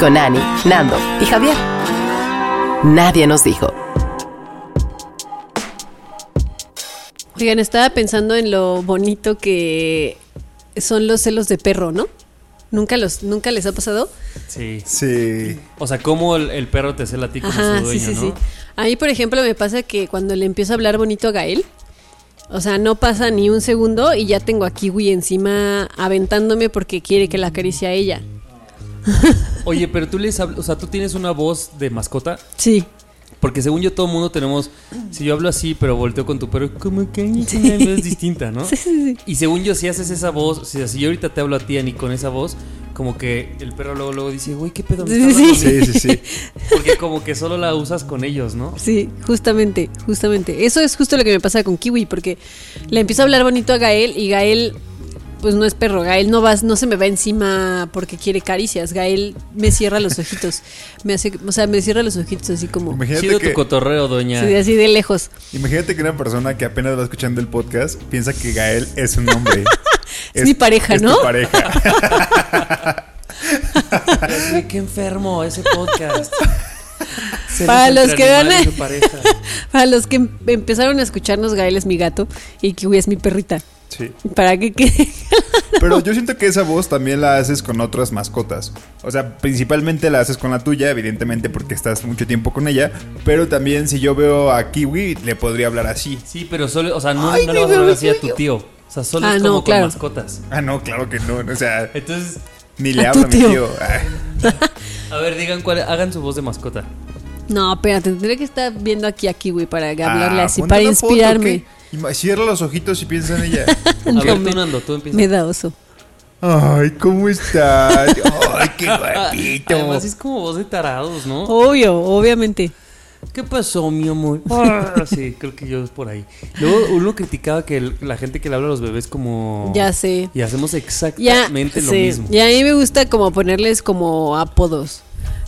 Con Ani, Nando y Javier. Nadie nos dijo. Oigan, estaba pensando en lo bonito que son los celos de perro, ¿no? ¿Nunca, los, ¿Nunca les ha pasado? Sí. Sí. O sea, cómo el, el perro te cela a ti como Ajá, su dueño, sí, sí, ¿no? sí. A mí, por ejemplo, me pasa que cuando le empiezo a hablar bonito a Gael, o sea, no pasa ni un segundo y ya tengo a Kiwi encima aventándome porque quiere que la acaricie a ella. Oye, pero tú les hablas, o sea, tú tienes una voz de mascota, Sí. porque según yo todo el mundo tenemos, si yo hablo así, pero volteo con tu perro, como que es una voz distinta, ¿no? Sí, sí, sí. Y según yo, si haces esa voz, o sea, si yo ahorita te hablo a ti, Ani, con esa voz, como que el perro luego, luego dice, güey, ¿qué pedo? me Sí, está sí, Sí, mí?" sí, sí. Porque como que solo la usas con ellos, ¿no? Sí, justamente, justamente. Eso es justo lo que me pasa con Kiwi, porque le empiezo a hablar bonito a Gael y Gael, pues no es perro, Gael no va, no se me va encima porque quiere caricias. Gael me cierra los ojitos. Me hace, o sea, me cierra los ojitos así como Imagínate Chido que, tu cotorreo, doña. sí, así de lejos. imagínate que una persona que apenas va escuchando el podcast piensa que Gael es un hombre. Es mi pareja, es ¿no? tu pareja. Qué enfermo ese podcast. Se Para los que van a-. Para los que em- empezaron a escucharnos, Gael es mi gato y Kiwi es mi perrita. Sí. Para que quede. Pero yo siento que esa voz también la haces con otras mascotas. O sea, principalmente la haces con la tuya, evidentemente porque estás mucho tiempo con ella. Pero también si yo veo a Kiwi, le podría hablar así. Sí, pero solo, o sea, no, Ay, no le vas a hablar así a tu tío. O sea, solo Ah, es no, como claro. con mascotas. Ah, no, claro que no. O sea, Entonces, ni le A hablo tu a mi tío. tío. Ay. a ver, digan cuál, hagan su voz de mascota. No, espérate, tendré que estar viendo aquí a Kiwi para hablarle Ah, así, ponte para foto, inspirarme. Ima- Cierra los ojitos y piensa en ella. A No, ver, me- tú, Nando, tú empiezas. Me da oso. Ay, ¿cómo estás? Ay, qué guapito. Además es como voz de tarados, ¿no? Obvio, obviamente. ¿Qué pasó, mi amor? Ah, sí, creo que yo es por ahí. Luego uno criticaba que el- la gente que le habla a los bebés como... Ya sé. Y hacemos Ya, exactamente lo sí. mismo. Y a mí me gusta como ponerles como apodos.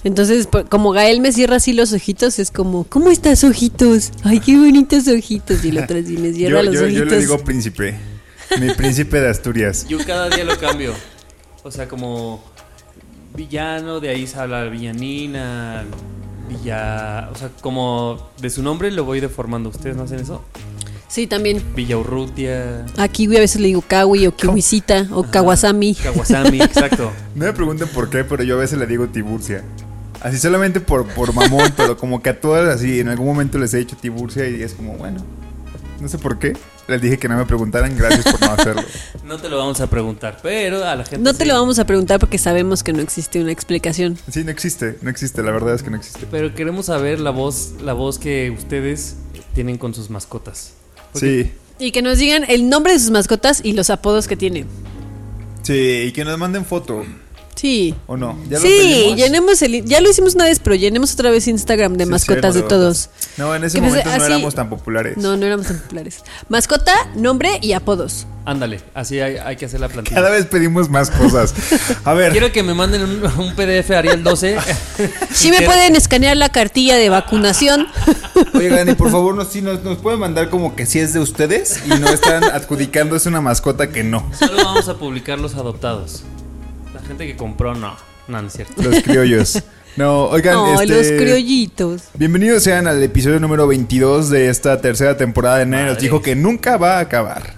Entonces, po- como Gael me cierra así los ojitos, es como, ¿cómo estás, ojitos? Ay, qué bonitos ojitos. Y el otro así me cierra Yo, los yo, yo ojitos. le digo príncipe. Mi príncipe de Asturias. Yo cada día lo cambio. O sea, como villano, de ahí se habla villanina, villa... O sea, como de su nombre lo voy deformando. ¿Ustedes no hacen eso? Sí, también. Villaurrutia, A Kiwi a veces le digo Kawi o Kiwisita o Kawasami. Kawasami, exacto. No me pregunten por qué, pero yo a veces le digo Tiburcia. Así solamente por, por mamón, pero como que a todas así, en algún momento les he dicho Tiburcia y es como, bueno, no sé por qué. Les dije que no me preguntaran, gracias por no hacerlo. No te lo vamos a preguntar, pero a la gente No te lo vamos a preguntar porque sabemos que no existe una explicación. Sí, no existe, no existe, la verdad es que no existe. Pero queremos saber la voz, la voz que ustedes tienen con sus mascotas. Porque- Sí, Y que nos digan el nombre de sus mascotas y los apodos que tienen. sí, y que nos manden foto, Sí. ¿o no? ¿Ya lo sí, pedimos? llenemos el... Ya lo hicimos una vez, pero llenemos otra vez Instagram de Sí, mascotas de todos. No, en ese Que pues, momento no así- éramos tan populares. No, no éramos tan populares. Mascota, nombre y apodos. Ándale, así hay, hay que hacer la plantilla. Cada vez pedimos más cosas. A ver, Quiero que me manden un, un PDF Arial 12. Sí me pueden escanear la cartilla de vacunación. oigan, y por favor, nos, sí, nos, nos pueden mandar como que si es de ustedes y no están adjudicándose una mascota que no. Solo vamos a publicar los adoptados. Gente que compró, no. No, no es cierto. Los criollos. No, oigan, No, este, los criollitos. Bienvenidos sean al episodio número 22 de esta tercera temporada de Nadie nos dijo que nunca va a acabar.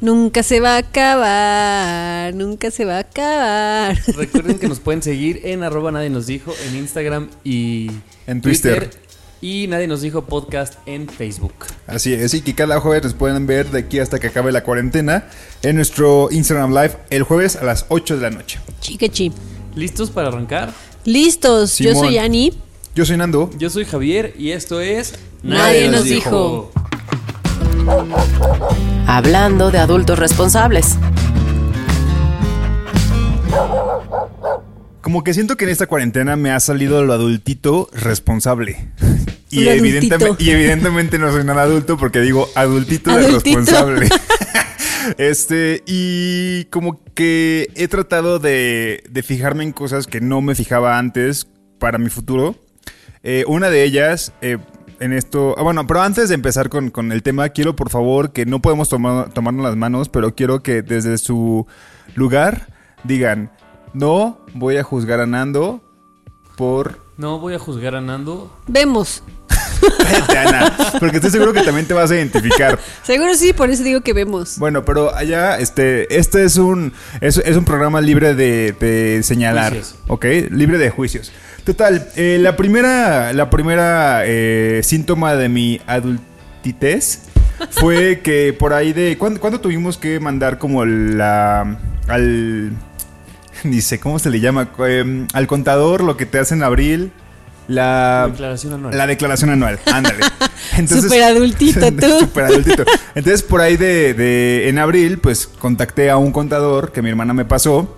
Nunca se va a acabar, nunca se va a acabar. Recuerden que nos pueden seguir en arroba nadie nos dijo en Instagram y En Twitter. Y nadie nos dijo podcast en Facebook. Así es, y que cada jueves nos pueden ver de aquí hasta que acabe la cuarentena en nuestro Instagram Live el jueves a las 8 de la noche. Chiquechi. ¿Listos para arrancar? Listos, yo soy Ani. Yo soy Nando. Yo soy Javier y esto es Nadie nos dijo. Hablando de adultos responsables. Como que siento que en esta cuarentena me ha salido lo adultito responsable. Y, evidentemente, y evidentemente no soy nada adulto porque digo adultito, de Adultito. responsable. Este, y como que he tratado de, de fijarme en cosas que no me fijaba antes para mi futuro. Eh, una de ellas, eh, en esto. ah, bueno, pero antes de empezar con, con el tema, quiero por favor que no podemos tomar, tomarnos las manos, pero quiero que desde su lugar digan: No voy a juzgar a Nando por. No voy a juzgar a Nando. Vemos. Cállate, Ana, porque estoy seguro que también te vas a identificar. Seguro sí, por eso digo que vemos. Bueno, pero allá, este, este es un, es, es un programa libre de, de señalar, Juicios. ¿ok? Libre de juicios. Total, eh, la primera, la primera eh, síntoma de mi adultitez fue que por ahí de, ¿cuándo, cuándo tuvimos que mandar como la, al, ni sé cómo se le llama, Eh, al contador lo que te hace en abril? La Declaración anual. La declaración anual, ándale. Súper adultito, tú. Súper adultito. Entonces, por ahí de, de- en abril, pues contacté a un contador que mi hermana me pasó.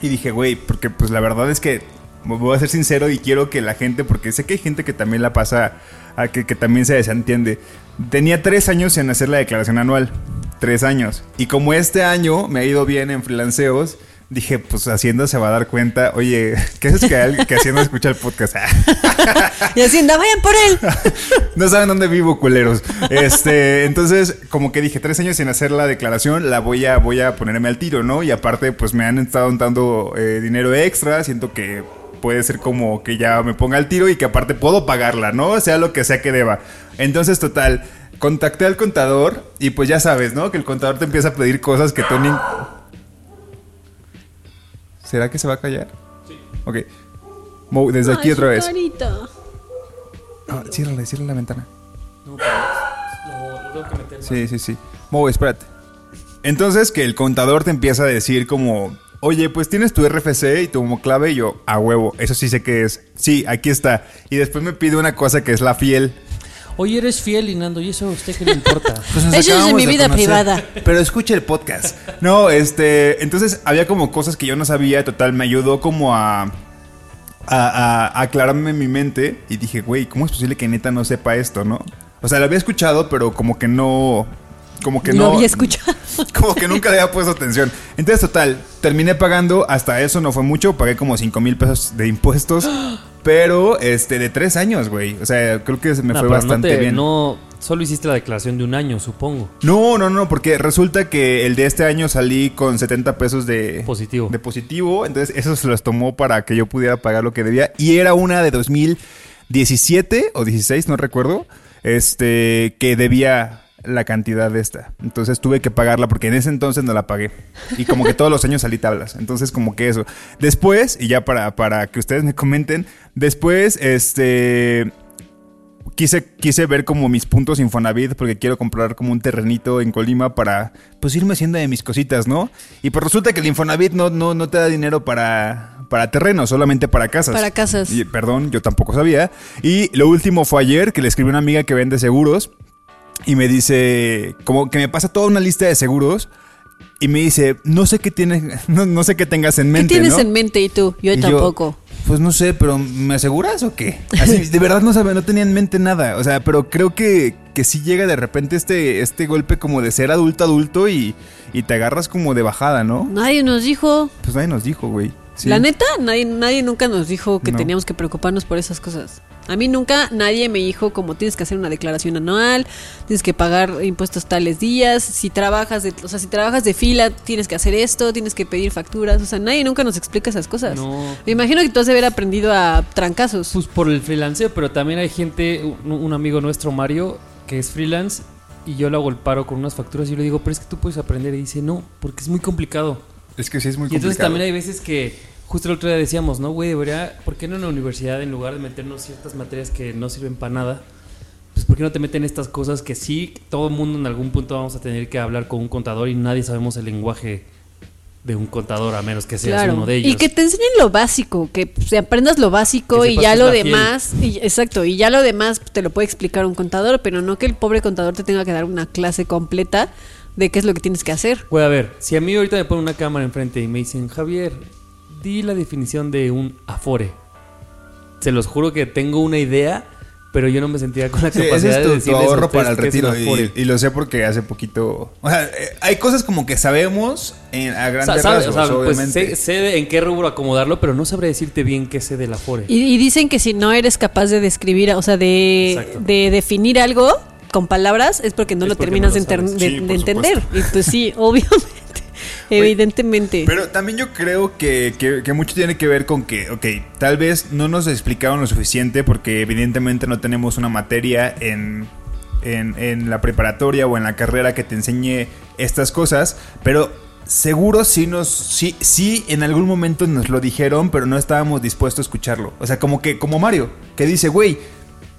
Y dije, güey, porque pues la verdad es que voy a ser sincero y quiero que la gente, porque sé que hay gente que también la pasa, a que, que también se desentiende. Tenía tres años en hacer la declaración anual. Tres años. Y como este año me ha ido bien en freelanceos, dije, pues Hacienda se va a dar cuenta, oye, ¿qué es que, al- que Hacienda escucha el podcast? Y Hacienda, vayan por él. No saben dónde vivo, culeros. Este, entonces, como que dije, tres años sin hacer la declaración, la voy a, voy a ponerme al tiro, ¿no? Y aparte, pues me han estado dando eh, dinero extra, siento que puede ser como que ya me ponga al tiro y que aparte puedo pagarla, ¿no? Sea lo que sea que deba. Entonces, total, contacté al contador y pues ya sabes, ¿no? Que el contador te empieza a pedir cosas que tú ni... ¿Será que se va a callar? Sí. Ok. Mo, desde aquí otra vez. carita. Ah, ciérrale, ciérrale la ventana. No, pero lo, lo tengo que meter más. Sí, sí, sí. Mo, espérate. Entonces que el contador te empieza a decir como, oye, pues tienes tu RFC y tu clave y yo, a huevo, eso sí sé que es. Sí, aquí está. Y después me pide una cosa que es la fiel. Oye, eres fiel, y Nando, ¿y eso a usted qué le importa? Pues Eso es de mi vida privada. Pero escucha el podcast. No, este, entonces había como cosas que yo no sabía, total, me ayudó como a, a, a- a aclararme en mi mente y dije, güey, ¿cómo es posible que neta no sepa esto, no? O sea, lo había escuchado, pero como que no, como que Lo no. había escuchado. Como que nunca le había puesto atención. Entonces, total, terminé pagando, hasta eso no fue mucho, pagué como 5 mil pesos de impuestos, pero este, de tres años, güey. O sea, creo que se me No, fue bastante no te- bien. No, solo hiciste la declaración de un año, supongo. No, no, no, porque resulta que el de este año salí con 70 pesos de Positivo. De positivo, entonces eso se los tomó para que yo pudiera pagar lo que debía y era una de 2017 o 16, no recuerdo, este que debía la cantidad de esta. Entonces tuve que pagarla porque en ese entonces no la pagué. Y como que todos los años salí tablas. Entonces como que eso. Después, y ya para, para que ustedes me comenten, después, este quise, quise ver como mis puntos Infonavit porque quiero comprar como un terrenito en Colima para pues irme haciendo de mis cositas, ¿no? Y pues resulta que el Infonavit no, no, no te da dinero para, para terrenos, solamente para casas. Para casas. Y, perdón, yo tampoco sabía. Y lo último fue ayer que le escribí a una amiga que vende seguros y me dice, como que me pasa toda una lista de seguros y me dice, no sé qué tienes, no, no sé qué tengas en ¿Qué mente. tienes ¿no? en mente y tú? Yo Y tampoco. pues no sé, pero ¿me aseguras o qué? Así, de verdad no sabía, no tenía en mente nada. O sea, pero creo que, que sí llega de repente este, este golpe como de ser adulto adulto y, y te agarras como de bajada, ¿no? Nadie nos dijo. Pues nadie nos dijo, güey. Sí. La neta, nadie, nadie nunca nos dijo que No. teníamos que preocuparnos por esas cosas. A mí nunca nadie me dijo como tienes que hacer una declaración anual, tienes que pagar impuestos tales días, si trabajas de, o sea, si trabajas de fila, tienes que hacer esto, tienes que pedir facturas, o sea, nadie nunca nos explica esas cosas. No. Me imagino que tú has de haber aprendido a trancazos. Pues por el freelanceo, pero también hay gente, un, un amigo nuestro, Mario, que es freelance y yo le hago el paro con unas facturas y yo le digo, pero es que tú puedes aprender. Y dice, no, porque es muy complicado. Es que sí es muy Y entonces complicado. también hay veces que, justo el otro día decíamos, no, güey, debería, ¿por qué no en la universidad, en lugar de meternos ciertas materias que no sirven para nada, pues ¿por qué no te meten estas cosas que sí, todo el mundo en algún punto vamos a tener que hablar con un contador y nadie sabemos el lenguaje de un contador a menos que seas Claro. uno de ellos? Y que te enseñen lo básico, que pues, aprendas lo básico y ya lo demás, y- exacto, y ya lo demás te lo puede explicar un contador, pero no que el pobre contador te tenga que dar una clase completa de qué es lo que tienes que hacer. Güey, a ver, si a mí ahorita me ponen una cámara enfrente y me dicen, Javier, di la definición de un afore. Se los juro que tengo una idea, pero yo no me sentía con la Sí, ese capacidad es tu, de tu decirles a ahorro para el retiro. afore. Y, y lo sé porque hace poquito. O sea, eh, hay cosas como que sabemos en, a O grandes sea, sabe- o rasgos, sea, pues obviamente. sé, sé de en qué rubro acomodarlo, pero no sabré decirte bien qué sé del afore. Y, y dicen que si no eres capaz de describir, o sea, de, de definir algo con palabras, es porque no Es lo porque terminas no lo de, Sí, de entender. supuesto. Y pues sí, obviamente, evidentemente. Pero también yo creo que, que- que mucho tiene que ver con que, ok, tal vez no nos explicaron lo suficiente porque evidentemente no tenemos una materia en, en, en la preparatoria o en la carrera que te enseñe estas cosas, pero seguro sí nos, sí, sí en algún momento nos lo dijeron, pero no estábamos dispuestos a escucharlo. O sea, como que, como Mario, que dice, güey,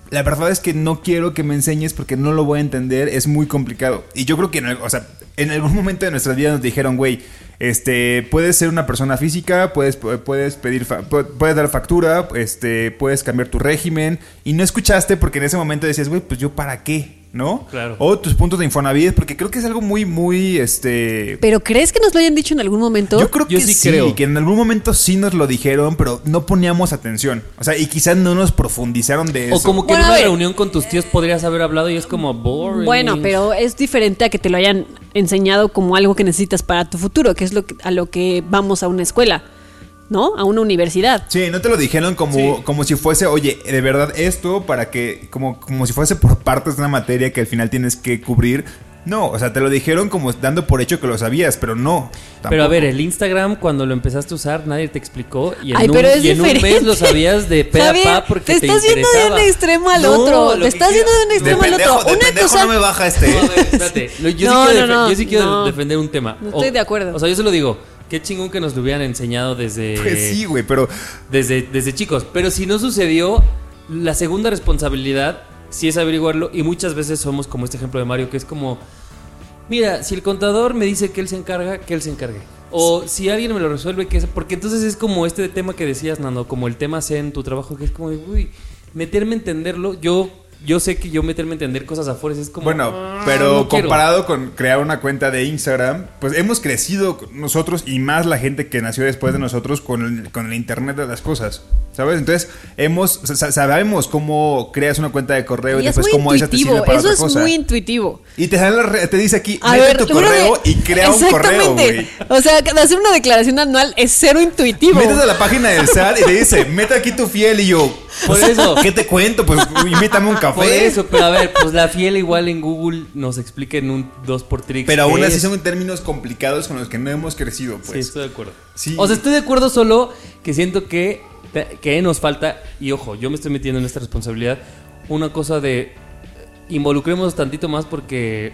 la verdad es que no quiero que me enseñes porque no lo voy a entender, es muy complicado. Y yo creo que o sea, en algún momento de nuestras vidas nos dijeron, güey, este, puedes ser una persona física, puedes, puedes pedir, puedes dar factura, este, puedes cambiar tu régimen. Y no escuchaste porque en ese momento decías, güey, pues yo para qué, ¿no? Claro. O tus puntos de Infonavit, porque creo que es algo muy, muy, este... ¿Pero crees que nos lo hayan dicho en algún momento? Yo creo Yo que sí sí, creo. que en algún momento sí nos lo dijeron, pero no poníamos atención. O sea, y quizás no nos profundizaron de eso. O como que Bueno, en una ver. reunión con tus tíos podrías haber hablado y es como boring. Bueno, pero es diferente a que te lo hayan enseñado como algo que necesitas para tu futuro, que es lo que- a lo que vamos a una escuela, ¿no? A una universidad. Sí, no te lo dijeron como, como si fuese, oye, de verdad esto para que, como, como si fuese por partes de una materia que al final tienes que cubrir. No, o sea, te lo dijeron como dando por hecho que lo sabías, pero no. Pero a ver, el Instagram cuando lo empezaste a usar nadie te explicó y en, Ay, un, y en un diferente. mes lo sabías de pe a pa porque te te, estás yendo de un extremo al otro. Te estás quiero- yendo de un De extremo al pendejo, otro. de Una pendejo cosa. no me baja este. No, a ver, espérate. Yo, No, sí quiero, no, no, yo sí quiero no. defender un tema. No estoy de acuerdo. O sea, yo se lo digo. Qué chingón que nos lo hubieran enseñado desde, Pues sí, güey, pero desde, desde chicos. Pero si no sucedió, la segunda responsabilidad sí es averiguarlo. Y muchas veces somos como este ejemplo de Mario, que es como: Mira, si el contador me dice que él se encarga, que él se encargue. O si alguien me lo resuelve, que es. Porque entonces es como este tema que decías, Nando, como el tema C en tu trabajo, que es como uy, meterme a entenderlo. Yo, yo sé que yo meterme a entender cosas afuera es como. Bueno, "Ah, pero no quiero". comparado con crear una cuenta de Instagram, pues hemos crecido nosotros y más la gente que nació después de nosotros con el, con el Internet de las cosas, ¿sabes? Entonces, hemos, sa- sabemos cómo creas una cuenta de correo y, Y es después cómo esa te sirve para Eso otra es cosa. muy intuitivo. Y te, sale la re- te dice aquí, A mete ver, tu de- correo y crea un correo, güey. Exactamente. O sea, hacer una declaración anual es cero intuitivo. Metes a la página del SAT y te dice, mete aquí tu fiel y yo, Por eso. ¿qué te cuento? Pues invítame un café. Por eso, pero a ver, pues la fiel igual en Google nos explica en un 2 por tricks Pero aún así son términos complicados con los que no hemos crecido, Sí, pues. estoy de acuerdo. Sí. O sea, estoy de acuerdo solo que siento que, que nos falta, y ojo, yo me estoy metiendo en esta responsabilidad, una cosa de involucremos tantito más porque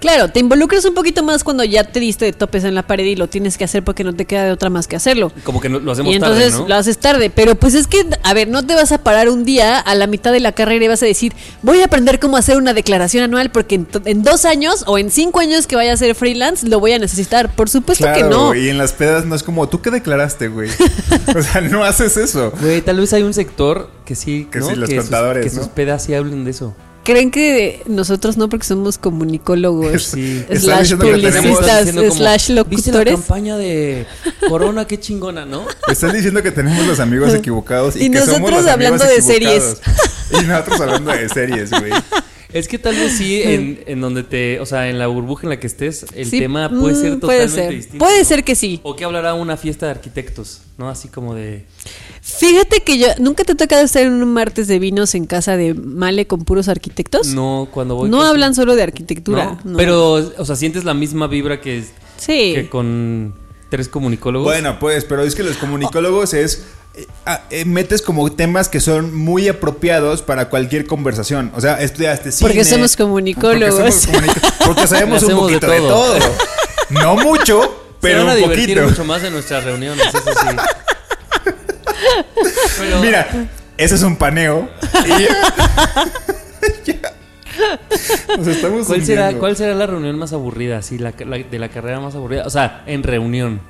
Claro, te involucras un poquito más cuando ya te diste de topes en la pared y lo tienes que hacer porque no te queda de otra más que hacerlo. como que no- lo hacemos Y entonces tarde, ¿no? lo haces tarde, pero pues es que, a ver, no te vas a parar un día a la mitad de la carrera y vas a decir, voy a aprender cómo hacer una declaración anual porque en, dos años o en cinco años que vaya a ser freelance lo voy a necesitar. Por supuesto que no. Y en las pedas no es como, ¿tú qué declaraste, güey? o sea, no haces eso. Güey, tal vez hay un sector que sí, Que ¿no? sí, los contadores, que ¿no? sus pedas sí hablen de eso. ¿Creen que nosotros no porque somos comunicólogos, Sí. Slash tenemos- publicistas, como, slash ¿Viste la campaña de Corona? Qué chingona, ¿no? Están diciendo que tenemos los amigos equivocados y, Y que somos nosotros los hablando de equivocados. Y nosotros hablando de series, güey. Es que tal vez sí, en, en donde te, o sea, en la burbuja en la que estés, el Sí, tema puede mm, ser puede totalmente ser. distinto. Puede ¿no? ser que sí. O que hablará una fiesta de arquitectos, ¿no? Así como de... Fíjate que yo nunca te ha tocado estar en un martes de vinos en casa de Male con puros arquitectos. No, cuando voy... No con- hablan solo de arquitectura. ¿no? no. Pero, o sea, sientes la misma vibra que, sí. que con tres comunicólogos. Bueno, pues, pero es que los comunicólogos es eh, metes como temas que son muy apropiados para cualquier conversación. O sea, estudiaste cine. Porque somos comunicólogos. Porque, somos porque sabemos un de poquito de todo. No mucho, Se pero van a un divertir poquito. mucho más en nuestras reuniones, eso sí. Pero- Mira, ese es un paneo. Y-. Nos estamos ¿Cuál será, hundiendo. ¿Cuál será la reunión más aburrida? La, la- de la carrera más aburrida. O sea, en reunión.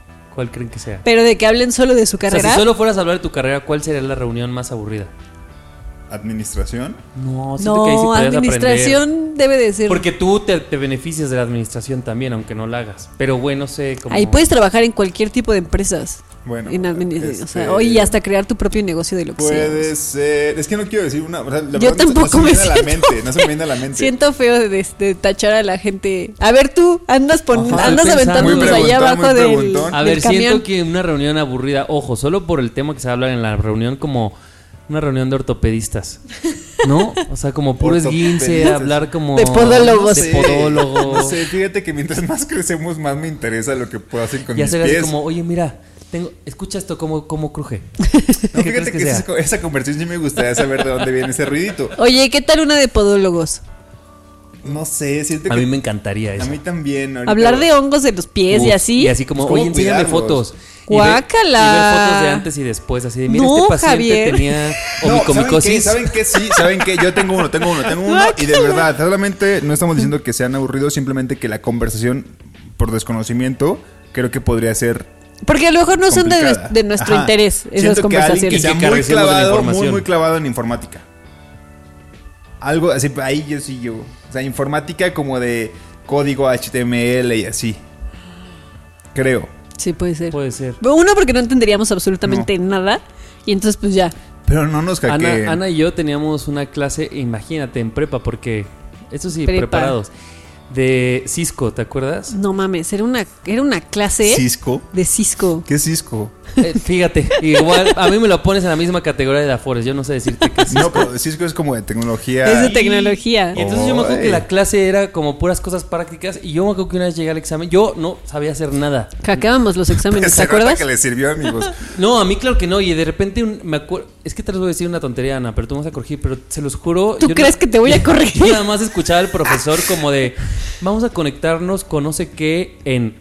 ¿Cuál creen que sea? Pero de que hablen solo de su O sea, carrera. si solo fueras a hablar de tu carrera, ¿cuál sería la reunión más aburrida? ¿Administración? No, siento que ahí sí no, aprender. administración debe de ser. Porque tú te, te beneficias de la administración también, aunque no la hagas. Pero bueno, sé cómo. Ahí puedes trabajar en cualquier tipo de empresas. Bueno, este- o sea, o- y hasta crear tu propio negocio de lo que sea. Puede ser. Es que no quiero decir una. o sea, la Yo no se- tampoco no me se me viene a la siento- mente. No se me viene a la mente. Siento feo de, de- de tachar a la gente. A ver tú, andas pon- Ajá, andas aventándonos allá abajo del, preguntón. A del ver, camión. siento que una reunión aburrida, ojo, solo por el tema que se va a hablar en la reunión, como una reunión de ortopedistas. ¿No? O sea, como puro esguince, hablar como. De podólogos. De Sí, podólogos. No sé, fíjate que mientras más crecemos, más me interesa lo que puedo hacer con Ya mis pies. como, oye, mira, tengo, escucha esto, cómo, cómo cruje. No, ¿Qué fíjate que, esa, esa conversación sí me gustaría saber de dónde viene ese ruidito. Oye, ¿qué tal una de podólogos? No sé, siento A que. mí me encantaría a eso. mí también. ahorita- Hablar de hongos de los pies y así. Y así como, Pues, ¿cómo oye, enséñame fotos. Guácala. Y ver fotos de antes y después, así de, mira, No, este paciente Javier. tenía No, ¿saben qué? omicomicosis. ¿Saben qué? Sí, ¿saben qué? Yo tengo uno, tengo uno, tengo uno. Y de verdad, solamente no estamos diciendo que sean aburridos, simplemente que la conversación, por desconocimiento, creo que podría ser Porque a lo mejor no son de, nuestro Ajá. interés esas Siento que alguien que conversaciones. sea muy clavado, muy, clavado en informática. Algo así, ahí yo sí yo. O sea, informática como de código HTML y así. Creo. Sí, puede ser. Puede ser. Uno, porque no entenderíamos absolutamente nada. Y entonces, pues ya. Pero no nos hackeen. Ana, Ana y yo teníamos una clase, imagínate, en prepa, porque, eso sí, Prepa. preparados, de Cisco, ¿te acuerdas? No mames, era una, era una clase Cisco. de Cisco. ¿Qué es Cisco? Eh, fíjate, igual, a mí me lo pones en la misma categoría de Dafores, yo no sé decirte qué es No, Cisco. pero Cisco es como de tecnología. Es de tecnología. Y entonces yo me acuerdo que la clase era como puras cosas prácticas y yo me acuerdo que una vez llegué al examen, yo no sabía hacer nada. Hackeábamos los exámenes, ¿te acuerdas? que le sirvió, amigos. No, a mí claro que no, y de repente un- me acuerdo, es que te voy a decir una tontería, Ana, pero tú me vas a corregir, pero se los juro. ¿Tú yo crees que te voy a corregir? Yo nada más escuchaba al profesor como de, vamos a conectarnos con no sé qué en,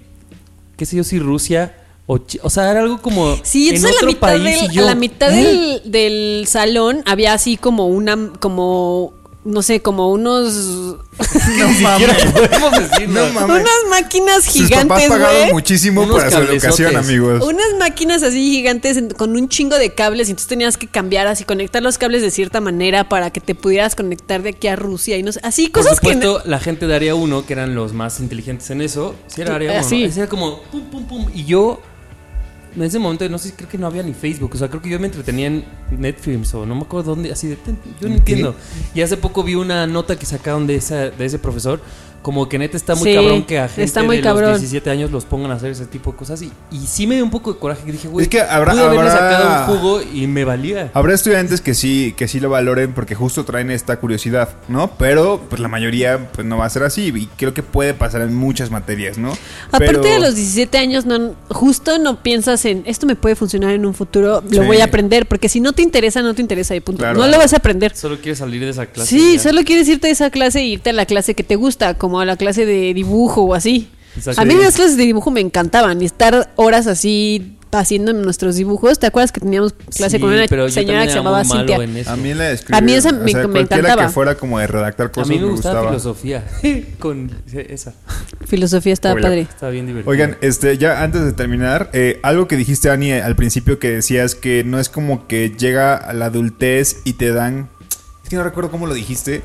qué sé yo, si Rusia o, o sea, era algo como Sí, en entonces a la otro mitad, país del, yo, a la mitad ¿eh? del, del salón había así como una, como, no sé, como unos, podemos decir No mames. unas máquinas Sus papás gigantes, pagaron muchísimo Unos para su educación, amigos. Unas máquinas así gigantes en- con un chingo de cables y entonces tenías que cambiar así, conectar los cables de cierta manera para que te pudieras conectar de aquí a Rusia y no sé, así Por cosas que... supuesto, la gente de área 1, que eran los más inteligentes en eso, sí era área 1. Ah, sí. Era como pum, pum, pum. Y yo, en ese momento, no sé, creo que no había ni Facebook. O sea, creo que yo me entretenía en Netflix o no me acuerdo dónde. Así de, "Ten, yo no entiendo. Y hace poco vi una nota que sacaron de, esa, de ese profesor. Como que neta está muy Sí, cabrón que a gente está muy de cabrón. los 17 años los pongan a hacer ese tipo de cosas. Y, y sí me dio un poco de coraje que dije, güey, Es que habrá- pude haberle habrá- sacado un jugo y me valía. Habrá estudiantes que sí, que sí lo valoren porque justo traen esta curiosidad, ¿no? Pero pues la mayoría pues no va a ser así y creo que puede pasar en muchas materias, ¿no? Aparte Pero- de los 17 años, no, justo no piensas en esto me puede funcionar en un futuro, lo Sí. voy a aprender, porque si no te interesa, no te interesa y punto. Claro. No lo vas a aprender. Solo quieres salir de esa clase. Sí, solo quieres irte a esa clase e irte a la clase que te gusta, como a la clase de dibujo o así. A mí las clases de dibujo me encantaban y estar horas así haciendo nuestros dibujos. ¿Te acuerdas que teníamos clase Sí, con una señora que se llamaba Cintia? A mí la de escribir, A mí esa o me- sea, me cualquiera encantaba. que fuera como de redactar A cosas mí me me gustaba gustaba. filosofía con esa. Filosofía estaba padre. Está bien divertido. Oigan, este, ya antes de terminar, eh, algo que dijiste, Ani, al principio que decías que no es como que llega a la adultez y te dan. Es que no recuerdo cómo lo dijiste.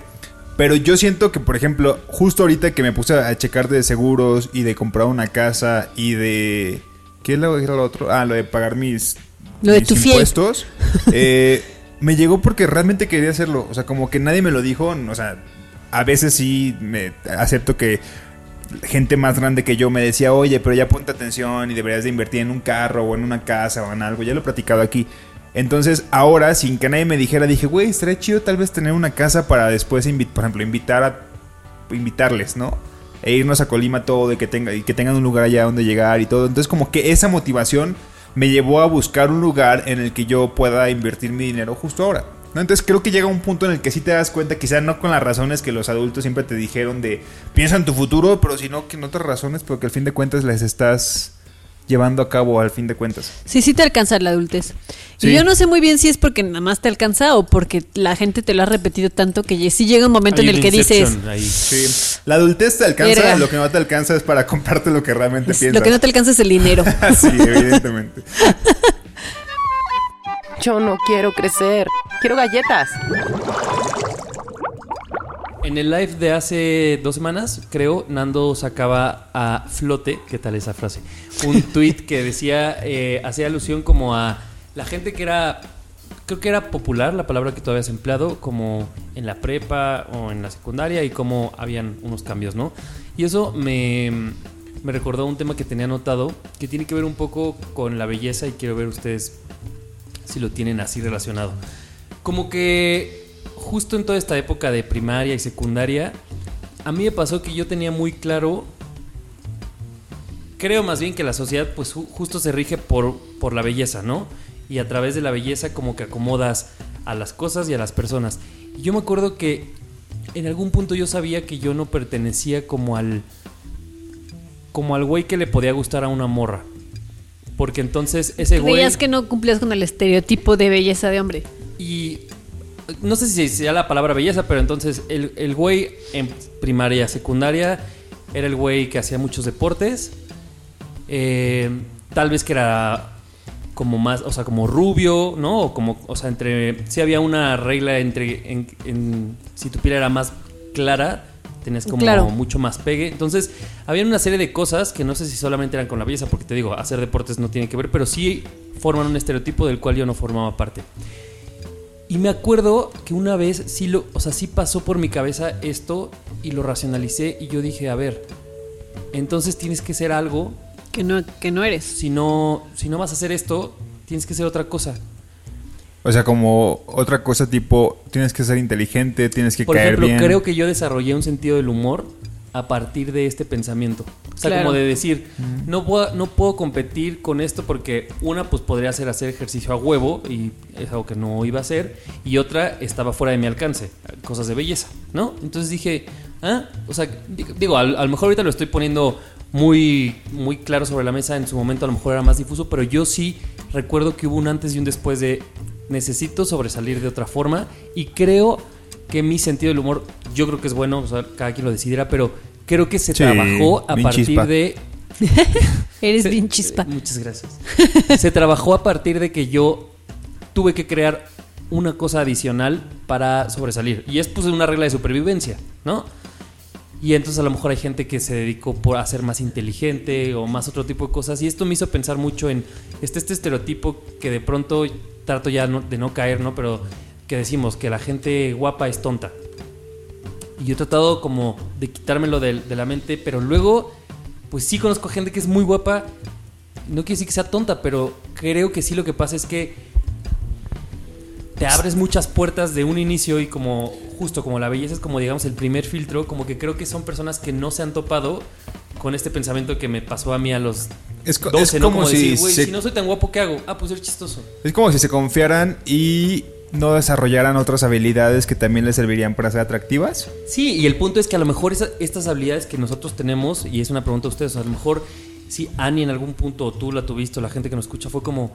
Pero yo siento que, por ejemplo, justo ahorita que me puse a checar de seguros y de comprar una casa y de. ¿Qué es lo, era lo otro? Ah, lo de pagar mis, Lo de tu impuestos. eh, me llegó porque realmente quería hacerlo. O sea, como que nadie me lo dijo. O sea, a veces sí me acepto que gente más grande que yo me decía, oye, pero ya ponte atención y deberías de invertir en un carro o en una casa o en algo. Ya lo he platicado aquí. Entonces, ahora, sin que nadie me dijera, dije, güey, estaría chido tal vez tener una casa para después, por ejemplo, invitar a invitarles, ¿no? E irnos a Colima todo y que, tenga, y que tengan un lugar allá donde llegar y todo. Entonces, como que esa motivación me llevó a buscar un lugar en el que yo pueda invertir mi dinero justo ahora. Entonces creo que llega un punto en el que sí te das cuenta, quizá no con las razones que los adultos siempre te dijeron de piensa en tu futuro, pero sino que en otras razones, pero que al fin de cuentas les estás llevando a cabo al fin de cuentas. Sí, sí te alcanza la adultez. Sí. Y yo no sé muy bien si es porque nada más te alcanza o porque la gente te lo ha repetido tanto que ya- sí llega un momento Hay en el que dices, Inception ahí. Sí. La adultez te alcanza, Verga. lo que no te alcanza es para comprarte lo que realmente piensas. lo que no te alcanza es el dinero. sí, evidentemente. Yo no quiero crecer. Quiero galletas. En el live de hace dos semanas, creo, Nando sacaba a flote, ¿qué tal esa frase? Un tweet que decía, eh, hacía alusión como a la gente que era, creo que era popular, la palabra que tú habías empleado, como en la prepa o en la secundaria y cómo habían unos cambios, ¿no? Y eso me, me recordó un tema que tenía anotado, que tiene que ver un poco con la belleza y quiero ver ustedes si lo tienen así relacionado. Como que justo en toda esta época de primaria y secundaria, a mí me pasó que yo tenía muy claro, creo más bien que la sociedad pues ju- justo se rige por, por la belleza, ¿no? Y a través de la belleza como que acomodas a las cosas y a las personas. Y yo me acuerdo que en algún punto yo sabía que yo no pertenecía como al como al güey que le podía gustar a una morra. Porque entonces ese güey Creías que no cumplías con el estereotipo de belleza de hombre. y no sé si sea la palabra belleza, pero entonces el, el güey en primaria, secundaria, era el güey que hacía muchos deportes. Eh, tal vez que era como más, o sea, como rubio, ¿no? O como, o sea, entre. Sí había una regla entre. En, en- si tu piel era más clara, tenías como Claro. mucho más pegue. Entonces, había una serie de cosas que no sé si solamente eran con la belleza, porque te digo, hacer deportes no tiene que ver, pero sí forman un estereotipo del cual yo no formaba parte. Y me acuerdo que una vez sí lo, o sea, sí pasó por mi cabeza esto y lo racionalicé y yo dije, a ver, entonces tienes que ser algo, Que no, que no eres. si no, si no vas a hacer esto, tienes que ser otra cosa. O sea, como otra cosa tipo, tienes que ser inteligente, tienes que Por caer ejemplo, bien. creo que yo desarrollé un sentido del humor a partir de este pensamiento. O sea, Claro. como de decir, no, puedo, no puedo competir con esto porque una, pues podría ser hacer ejercicio a huevo y es algo que no iba a hacer. Y otra, estaba fuera de mi alcance, cosas de belleza, ¿no? Entonces dije, ah, o sea, di- digo, a, a lo mejor ahorita lo estoy poniendo muy, muy claro sobre la mesa. En su momento a lo mejor era más difuso, pero yo sí recuerdo que hubo un antes y un después de necesito sobresalir de otra forma y creo que mi sentido del humor, yo creo que es bueno, o sea, cada quien lo decidirá, pero creo que se Sí, trabajó a partir chispa. de... Eres se- bien chispa. eh, Muchas gracias. se trabajó a partir de que yo tuve que crear una cosa adicional para sobresalir. Y es pues una regla de supervivencia, ¿no? Y entonces a lo mejor hay gente que se dedicó por a ser más inteligente o más otro tipo de cosas. Y esto me hizo pensar mucho en este, este estereotipo que de pronto trato ya no- de no caer, ¿no? Pero que decimos que la gente guapa es tonta. Y yo he tratado como de quitármelo de, de la mente, pero luego, pues sí conozco gente que es muy guapa. No quiere decir que sea tonta, pero creo que sí lo que pasa es que te abres muchas puertas de un inicio y como justo como la belleza es como digamos el primer filtro, como que creo que son personas que no se han topado con este pensamiento que me pasó a mí a los Es co- 12, es ¿no? como Como si decir, güey, se- si no soy tan guapo, ¿qué hago? Ah, pues ser chistoso. Es como si se confiaran y no desarrollaran otras habilidades que también les servirían para ser atractivas. Sí, y el punto es que a lo mejor esa- estas habilidades que nosotros tenemos, y es una pregunta a ustedes, a lo mejor si Annie en algún punto o tú la tuviste o la gente que nos escucha fue como,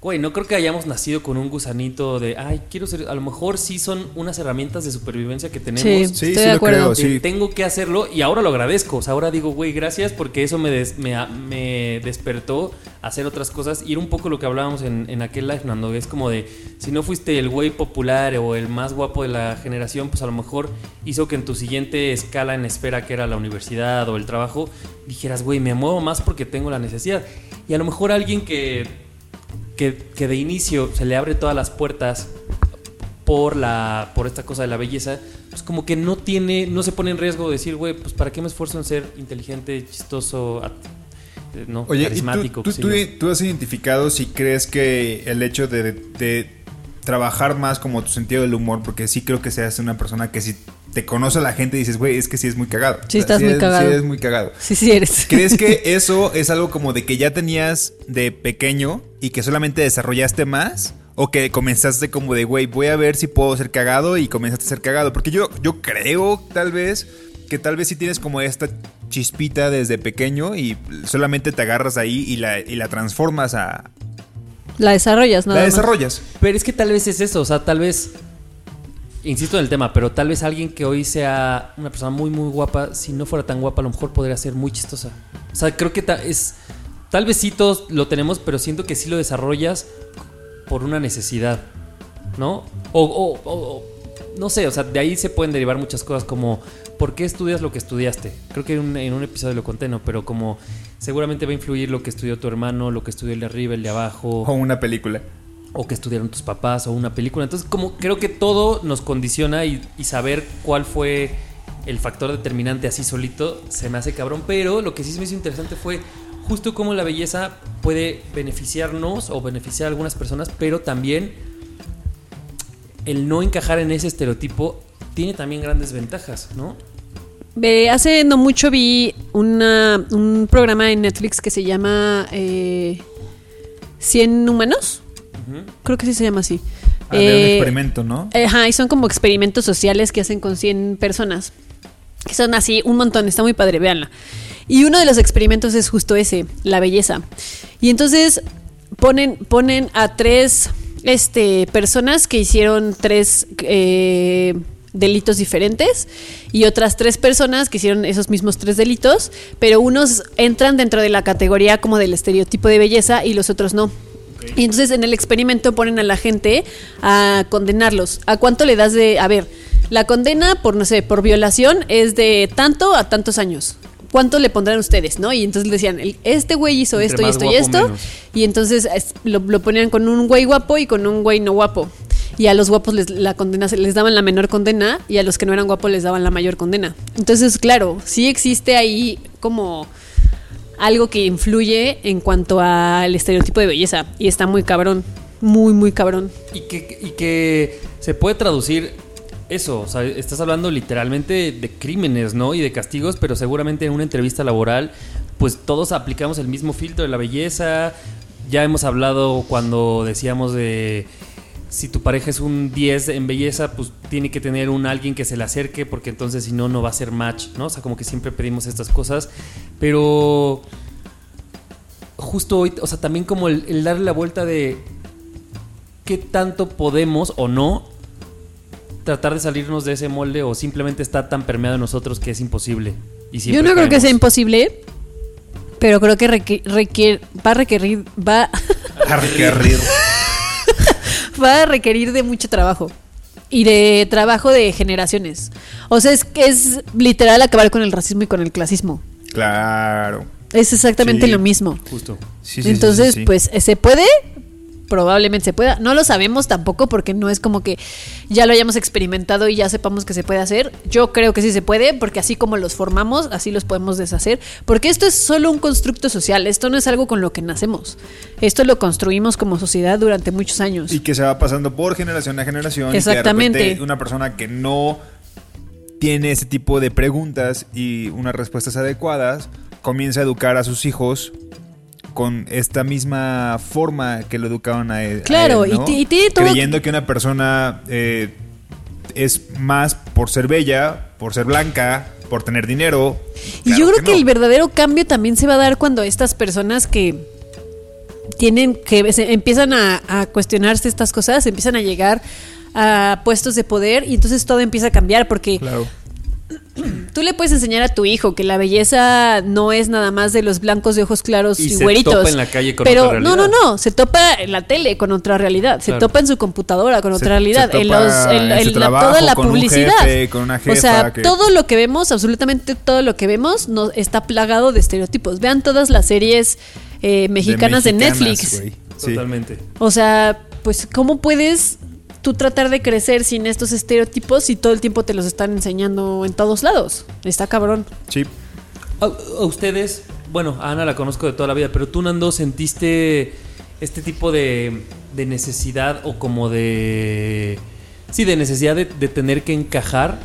güey, no creo que hayamos nacido con un gusanito de, ay, quiero ser, a lo mejor sí son unas herramientas de supervivencia que tenemos. Sí, Sí, estoy sí de lo acuerdo. creo, sí. tengo que hacerlo y ahora lo agradezco. O sea, ahora digo, güey, gracias porque eso me, des- me, me despertó a hacer otras cosas. Y era un poco lo que hablábamos en, en aquel live, Nando. Es como de, si no fuiste el güey popular o el más guapo de la generación, pues a lo mejor hizo que en tu siguiente escala en espera, que era la universidad o el trabajo, dijeras, güey, me muevo más porque tengo la necesidad. Y a lo mejor alguien que, que, que de inicio se le abre todas las puertas por la por esta cosa de la belleza, pues como que no tiene, no se pone en riesgo de decir, güey, pues para qué me esfuerzo en ser inteligente, chistoso, eh, no, Oye, ¿y carismático. tú, tú, tú has identificado si crees que el hecho de, de trabajar más como tu sentido del humor, porque sí creo que seas una persona que si te conoce la gente y dices, güey, es que sí es muy cagado. Sí, estás muy es, cagado. Sí, es muy cagado. Sí, sí eres. ¿Crees que eso es algo como de que ya tenías de pequeño y que solamente desarrollaste más? ¿O que comenzaste como de, güey, voy a ver si puedo ser cagado y comenzaste a ser cagado? Porque yo, yo creo, tal vez, que tal vez sí tienes como esta chispita desde pequeño y solamente te agarras ahí y la, y la transformas a... La desarrollas, nada la desarrollas. Pero es que tal vez es eso, o sea, tal vez. Insisto en el tema, pero tal vez alguien que hoy sea una persona muy, muy guapa, si no fuera tan guapa, a lo mejor podría ser muy chistosa. O sea, creo que es. Tal vez sí todos lo tenemos, pero siento que sí lo desarrollas por una necesidad, ¿no? O, o- o- no sé, o sea, de ahí se pueden derivar muchas cosas como ¿por qué estudias lo que estudiaste? Creo que un, en un episodio lo conté, ¿no? Pero como seguramente va a influir lo que estudió tu hermano, lo que estudió el de arriba, el de abajo O una película. O que estudiaron tus papás o una película. Entonces, como creo que todo nos condiciona y, saber cuál fue el factor determinante así solito se me hace cabrón. Pero lo que sí se me hizo interesante fue justo cómo la belleza puede beneficiarnos o beneficiar a algunas personas, pero también el no encajar en ese estereotipo tiene también grandes ventajas, ¿no? Ve, hace no mucho vi una, un programa en Netflix que se llama eh, 100 humanos. Creo que sí se llama así. Ah, de un Eh, experimento, ¿no? Ajá, y son como experimentos sociales que hacen con 100 personas. Que son así, un montón, está muy padre, véanla. Y uno de los experimentos es justo ese, la belleza. Y entonces ponen, ponen a tres este, personas que hicieron tres eh, delitos diferentes y otras tres personas que hicieron esos mismos tres delitos, pero unos entran dentro de la categoría como del estereotipo de belleza y los otros no. Y entonces en el experimento ponen a la gente a condenarlos. ¿A cuánto le das de.? A ver, la condena por, no sé, por violación es de tanto a tantos años. ¿Cuánto le pondrán ustedes, no? Y entonces le decían, este güey hizo Entre esto y esto y esto. menos. Y entonces es- lo, lo ponían con un güey guapo y con un güey no guapo. Y a los guapos les, la condena, se- les daban la menor condena y a los que no eran guapos les daban la mayor condena. Entonces, claro, sí existe ahí como algo que influye en cuanto al estereotipo de belleza. Y está muy cabrón. Muy, muy cabrón. Y que, y que se puede traducir eso, o sea, estás hablando literalmente de crímenes, ¿no? Y de castigos, pero seguramente en una entrevista laboral, pues todos aplicamos el mismo filtro de la belleza. Ya hemos hablado cuando decíamos de si tu pareja es un 10 en belleza, pues tiene que tener un alguien que se le acerque, porque entonces si no, no va a ser match, ¿no? O sea, como que siempre pedimos estas cosas, pero justo hoy, o sea, también como el, el darle la vuelta de qué tanto podemos o no tratar de salirnos de ese molde o simplemente está tan permeado en nosotros que es imposible. Y Yo no creo que sea imposible. Pero creo que requi- requier- va a requerir. Va, Arquerrir. va a requerir de mucho trabajo. Y de trabajo de generaciones. O sea, es que es literal acabar con el racismo y con el clasismo. Claro. Es exactamente Sí. lo mismo. Justo. Sí, sí, sí, Entonces, sí, sí. pues, ¿se puede? Probablemente se pueda. No lo sabemos tampoco porque no es como que ya lo hayamos experimentado y ya sepamos que se puede hacer. Yo creo que sí se puede porque así como los formamos, así los podemos deshacer. Porque esto es solo un constructo social. Esto no es algo con lo que nacemos. Esto lo construimos como sociedad durante muchos años. Y que se va pasando por generación a generación. y que de Exactamente. una persona que no tiene ese tipo de preguntas y unas respuestas adecuadas comienza a educar a sus hijos con esta misma forma que lo educaban a él. a Claro, él, y y tiene todo- Creyendo que una persona eh, es más por ser bella, por ser blanca, por tener dinero. Y yo creo que, no. el verdadero cambio también se va a dar cuando estas personas que tienen que se empiezan a, a cuestionarse estas cosas, empiezan a llegar a puestos de poder y entonces todo empieza a cambiar porque Claro. tú le puedes enseñar a tu hijo que la belleza no es nada más de los blancos de ojos claros y, Y se güeritos. topa en la calle con pero otra no, no, no, se topa en la tele con otra realidad, se Claro. topa en su computadora con Se- otra se realidad, en topa los en- en en su la- trabajo toda la con un publicidad. jefe, con una o sea, que- todo lo que vemos, absolutamente todo lo que vemos no está plagado de estereotipos. Vean todas las series eh, mexicanas de, mexicanas, Netflix. Totalmente. O sea, pues, ¿cómo puedes tú tratar de crecer sin estos estereotipos si todo el tiempo te los están enseñando en todos lados? Está cabrón. Sí. A, a ustedes, bueno, a Ana la conozco de toda la vida, pero tú, Nando, ¿sentiste este tipo de, de necesidad o como de... Sí, de necesidad de, de tener que encajar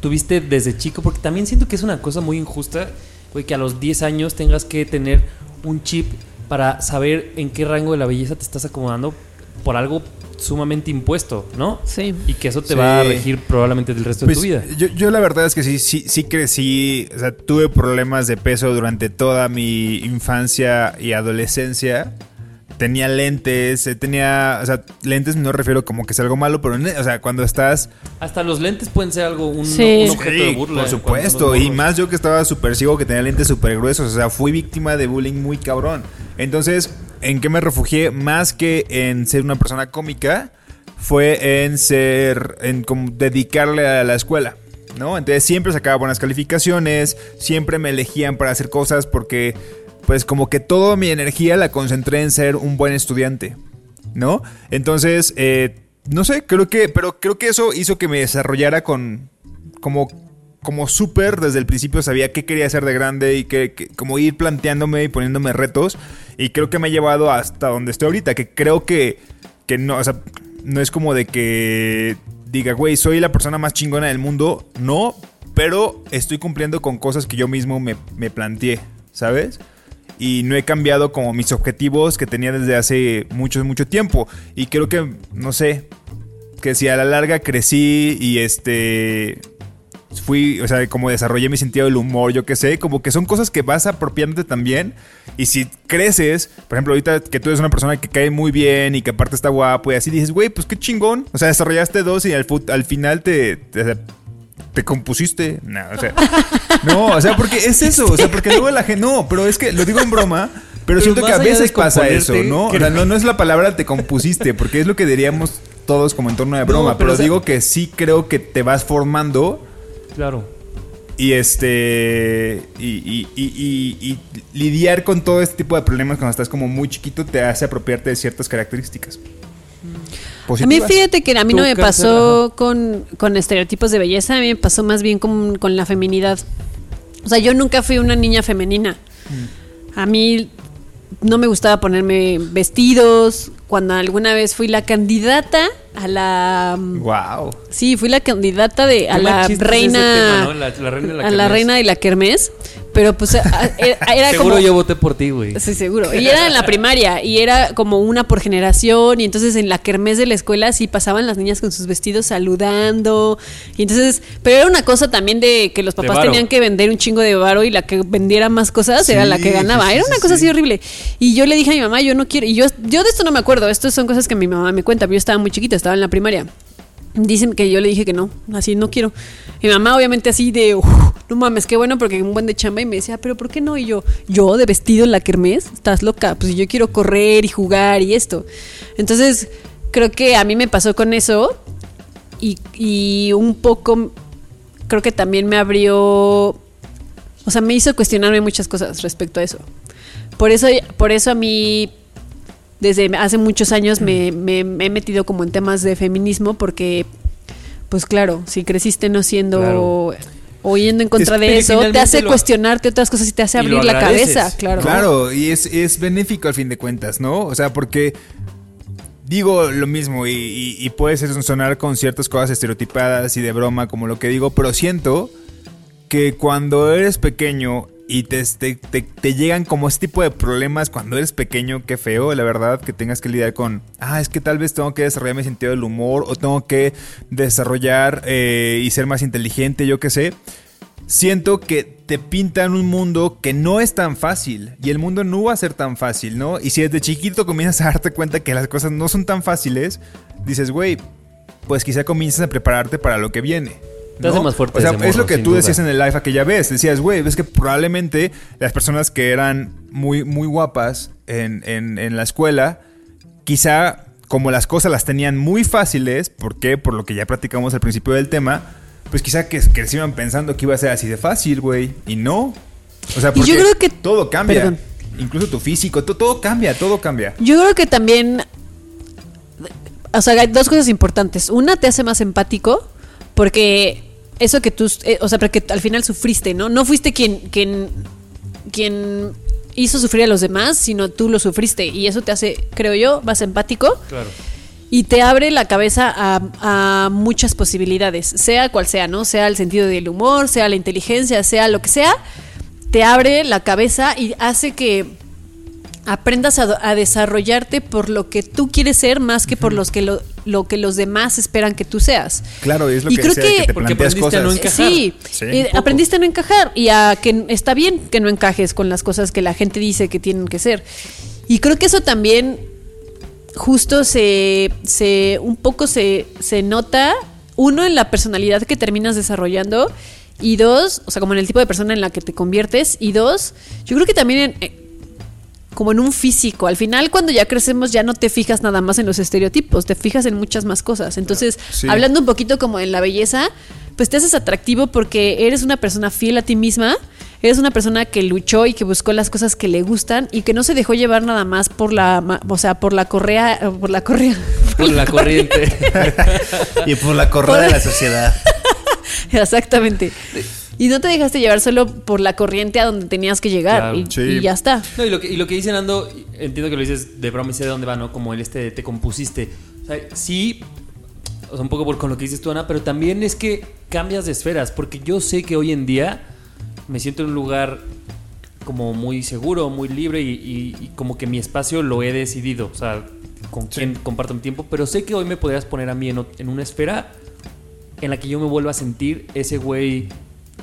tuviste desde chico? Porque también siento que es una cosa muy injusta, güey, que a los 10 años tengas que tener un chip para saber en qué rango de la belleza te estás acomodando por algo sumamente impuesto, ¿no? Sí. Y que eso te Sí. va a regir probablemente el resto Pues, de tu vida. Yo, yo la verdad es que sí, sí, sí crecí, o sea, tuve problemas de peso durante toda mi infancia y adolescencia. Tenía lentes, eh, tenía, o sea, lentes no refiero como que es algo malo, pero, o sea, cuando estás... Hasta los lentes pueden ser algo, un, Sí. un objeto de Sí, burla. por en supuesto, y más yo que estaba súper ciego, que tenía lentes súper gruesos, o sea, fui víctima de bullying muy cabrón. Entonces, ¿en qué me refugié? Más que en ser una persona cómica, fue en ser, en como dedicarle a la escuela, ¿no? Entonces siempre sacaba buenas calificaciones, siempre me elegían para hacer cosas porque, pues como que toda mi energía la concentré en ser un buen estudiante, ¿no? Entonces, eh, no sé, creo que, pero creo que eso hizo que me desarrollara con, como, como súper desde el principio sabía qué quería hacer de grande y que, que- como ir planteándome y poniéndome retos y creo que me ha llevado hasta donde estoy ahorita, que creo que, que no, o sea, no es como de que diga, güey, soy la persona más chingona del mundo, no, pero estoy cumpliendo con cosas que yo mismo me, me planteé, ¿sabes? Y no he cambiado como mis objetivos que tenía desde hace mucho, mucho tiempo. Y creo que, no sé, que si a la larga crecí y este fui, o sea, como desarrollé mi sentido del humor, yo qué sé, como que son cosas que vas apropiándote también. Y si creces, por ejemplo, ahorita que tú eres una persona que cae muy bien y que aparte está guapo y así dices, güey, pues qué chingón. O sea, desarrollaste dos y al, al final te, te, te compusiste. No, o sea, no, o sea, porque es eso, o sea, porque luego la gente, no, pero es que lo digo en broma. Pero, Pero siento que a veces pasa eso, ¿no? O sea, no, no es la palabra te compusiste, porque es lo que diríamos todos como en torno de broma. No, pero, pero o sea- digo que sí creo que te vas formando Claro. y este y, y- y- y- y lidiar con todo este tipo de problemas cuando estás como muy chiquito te hace apropiarte de ciertas características. A mí fíjate que a mí no me cáncer, pasó con, con estereotipos de belleza, a mí me pasó más bien con, con la feminidad. O sea, yo nunca fui una niña femenina. A mí no me gustaba ponerme vestidos. Cuando alguna vez fui la candidata a la... Wow. Sí, fui la candidata de a la reina... ese tema, ¿no? La- la reina de la a la reina de la kermés. Pero pues era, era Seguro como... yo voté por ti, güey. Sí, seguro. Y era en la primaria y era como una por generación y entonces en la kermés de la escuela sí pasaban las niñas con sus vestidos saludando y entonces, pero era una cosa también de que los papás tenían que vender un chingo de varo y la que vendiera más cosas era la que ganaba. sí, sí, era una sí, cosa sí. así horrible. Y yo le dije a mi mamá, yo no quiero, y yo, yo de esto no me acuerdo, esto son cosas que mi mamá me cuenta, pero yo estaba muy chiquita, estaba en la primaria. Dicen que yo le dije que no, así no quiero. Mi mamá obviamente así de, "Uf, no mames, qué bueno porque un buen de chamba y me decía, pero ¿por qué no? Y yo, yo de vestido en la kermés, estás loca, pues yo quiero correr y jugar y esto. Entonces, creo que a mí me pasó con eso y, y un poco, creo que también me abrió, o sea, me hizo cuestionarme muchas cosas respecto a eso. Por eso, por eso a mí desde hace muchos años me, me- me he metido como en temas de feminismo porque, pues claro, si creciste no siendo Claro. o yendo en contra Es de eso, te hace lo- cuestionarte otras cosas y te hace Y abrir la cabeza, claro. Claro, y es, es benéfico al fin de cuentas, ¿no? O sea, porque digo lo mismo y, y- y puede sonar con ciertas cosas estereotipadas y de broma como lo que digo, pero siento que cuando eres pequeño y te, te, te- te llegan como ese tipo de problemas cuando eres pequeño, qué feo, la verdad, que tengas que lidiar con, ah, es que tal vez tengo que desarrollar mi sentido del humor o tengo que desarrollar eh, y ser más inteligente, yo qué sé. Siento que te pintan un mundo que no es tan fácil y el mundo no va a ser tan fácil, ¿no? Y si desde chiquito comienzas a darte cuenta que las cosas no son tan fáciles, dices, güey, pues quizá comiences a prepararte para lo que viene. Te hace más fuerte O sea, ese es lo que tú duda. decías en el live aquella vez. Decías, güey, ves que probablemente las personas que eran muy, muy guapas en, en- en la escuela, quizá como las cosas las tenían muy fáciles, ¿por qué? Por lo que ya platicamos al principio del tema, pues quizá que crecieron pensando que iba a ser así de fácil, güey. Y no. O sea, Y yo porque creo que- todo cambia. Perdón. Incluso tu físico, to- todo cambia, todo cambia. Yo creo que también, o sea, hay dos cosas importantes. Una, te hace más empático, porque eso que tú, eh, o sea, porque al final sufriste, ¿no? No fuiste quien, quien, quien hizo sufrir a los demás, sino tú lo sufriste. Y eso te hace, creo yo, más empático. Claro. y te abre la cabeza a, a muchas posibilidades, sea cual sea, ¿no? Sea el sentido del humor, sea la inteligencia, sea lo que sea, te abre la cabeza y hace que aprendas a, a desarrollarte por lo que tú quieres ser más que por los que lo, lo que los demás esperan que tú seas. Claro, es lo Y que creo decía, que- que te Porque planteas aprendiste a no encajar. Sí, Sí. eh, aprendiste a no encajar y a que está bien que no encajes con las cosas que la gente dice que tienen que ser. Y creo que eso también justo se, se un poco se, se nota, uno, en la personalidad que terminas desarrollando y dos, o sea, como en el tipo de persona en la que te conviertes y dos, yo creo que también en, eh, como en un físico. Al final, cuando ya crecemos, ya no te fijas nada más en los estereotipos, te fijas en muchas más cosas. Entonces, Sí. hablando un poquito como en la belleza, pues te haces atractivo porque eres una persona fiel a ti misma, eres una persona que luchó y que buscó las cosas que le gustan y que no se dejó llevar nada más por la, ma- o sea, por la correa, eh, por la correa. Por la corriente. Y por la correa de la sociedad. Exactamente. Y no te dejaste llevar solo por la corriente a donde tenías que llegar Claro. y, Sí. y ya está. No, y lo que, y lo que dice Nando, entiendo que lo dices de broma y sé de dónde va, ¿no? Como el este de te compusiste. O sea, sí, o sea, un poco por con lo que dices tú, Ana, pero también es que cambias de esferas, porque yo sé que hoy en día me siento en un lugar como muy seguro, muy libre y, y- y como que mi espacio lo he decidido, o sea, con quién comparto mi tiempo, pero sé que hoy me podrías poner a mí en, en una esfera en la que yo me vuelva a sentir ese güey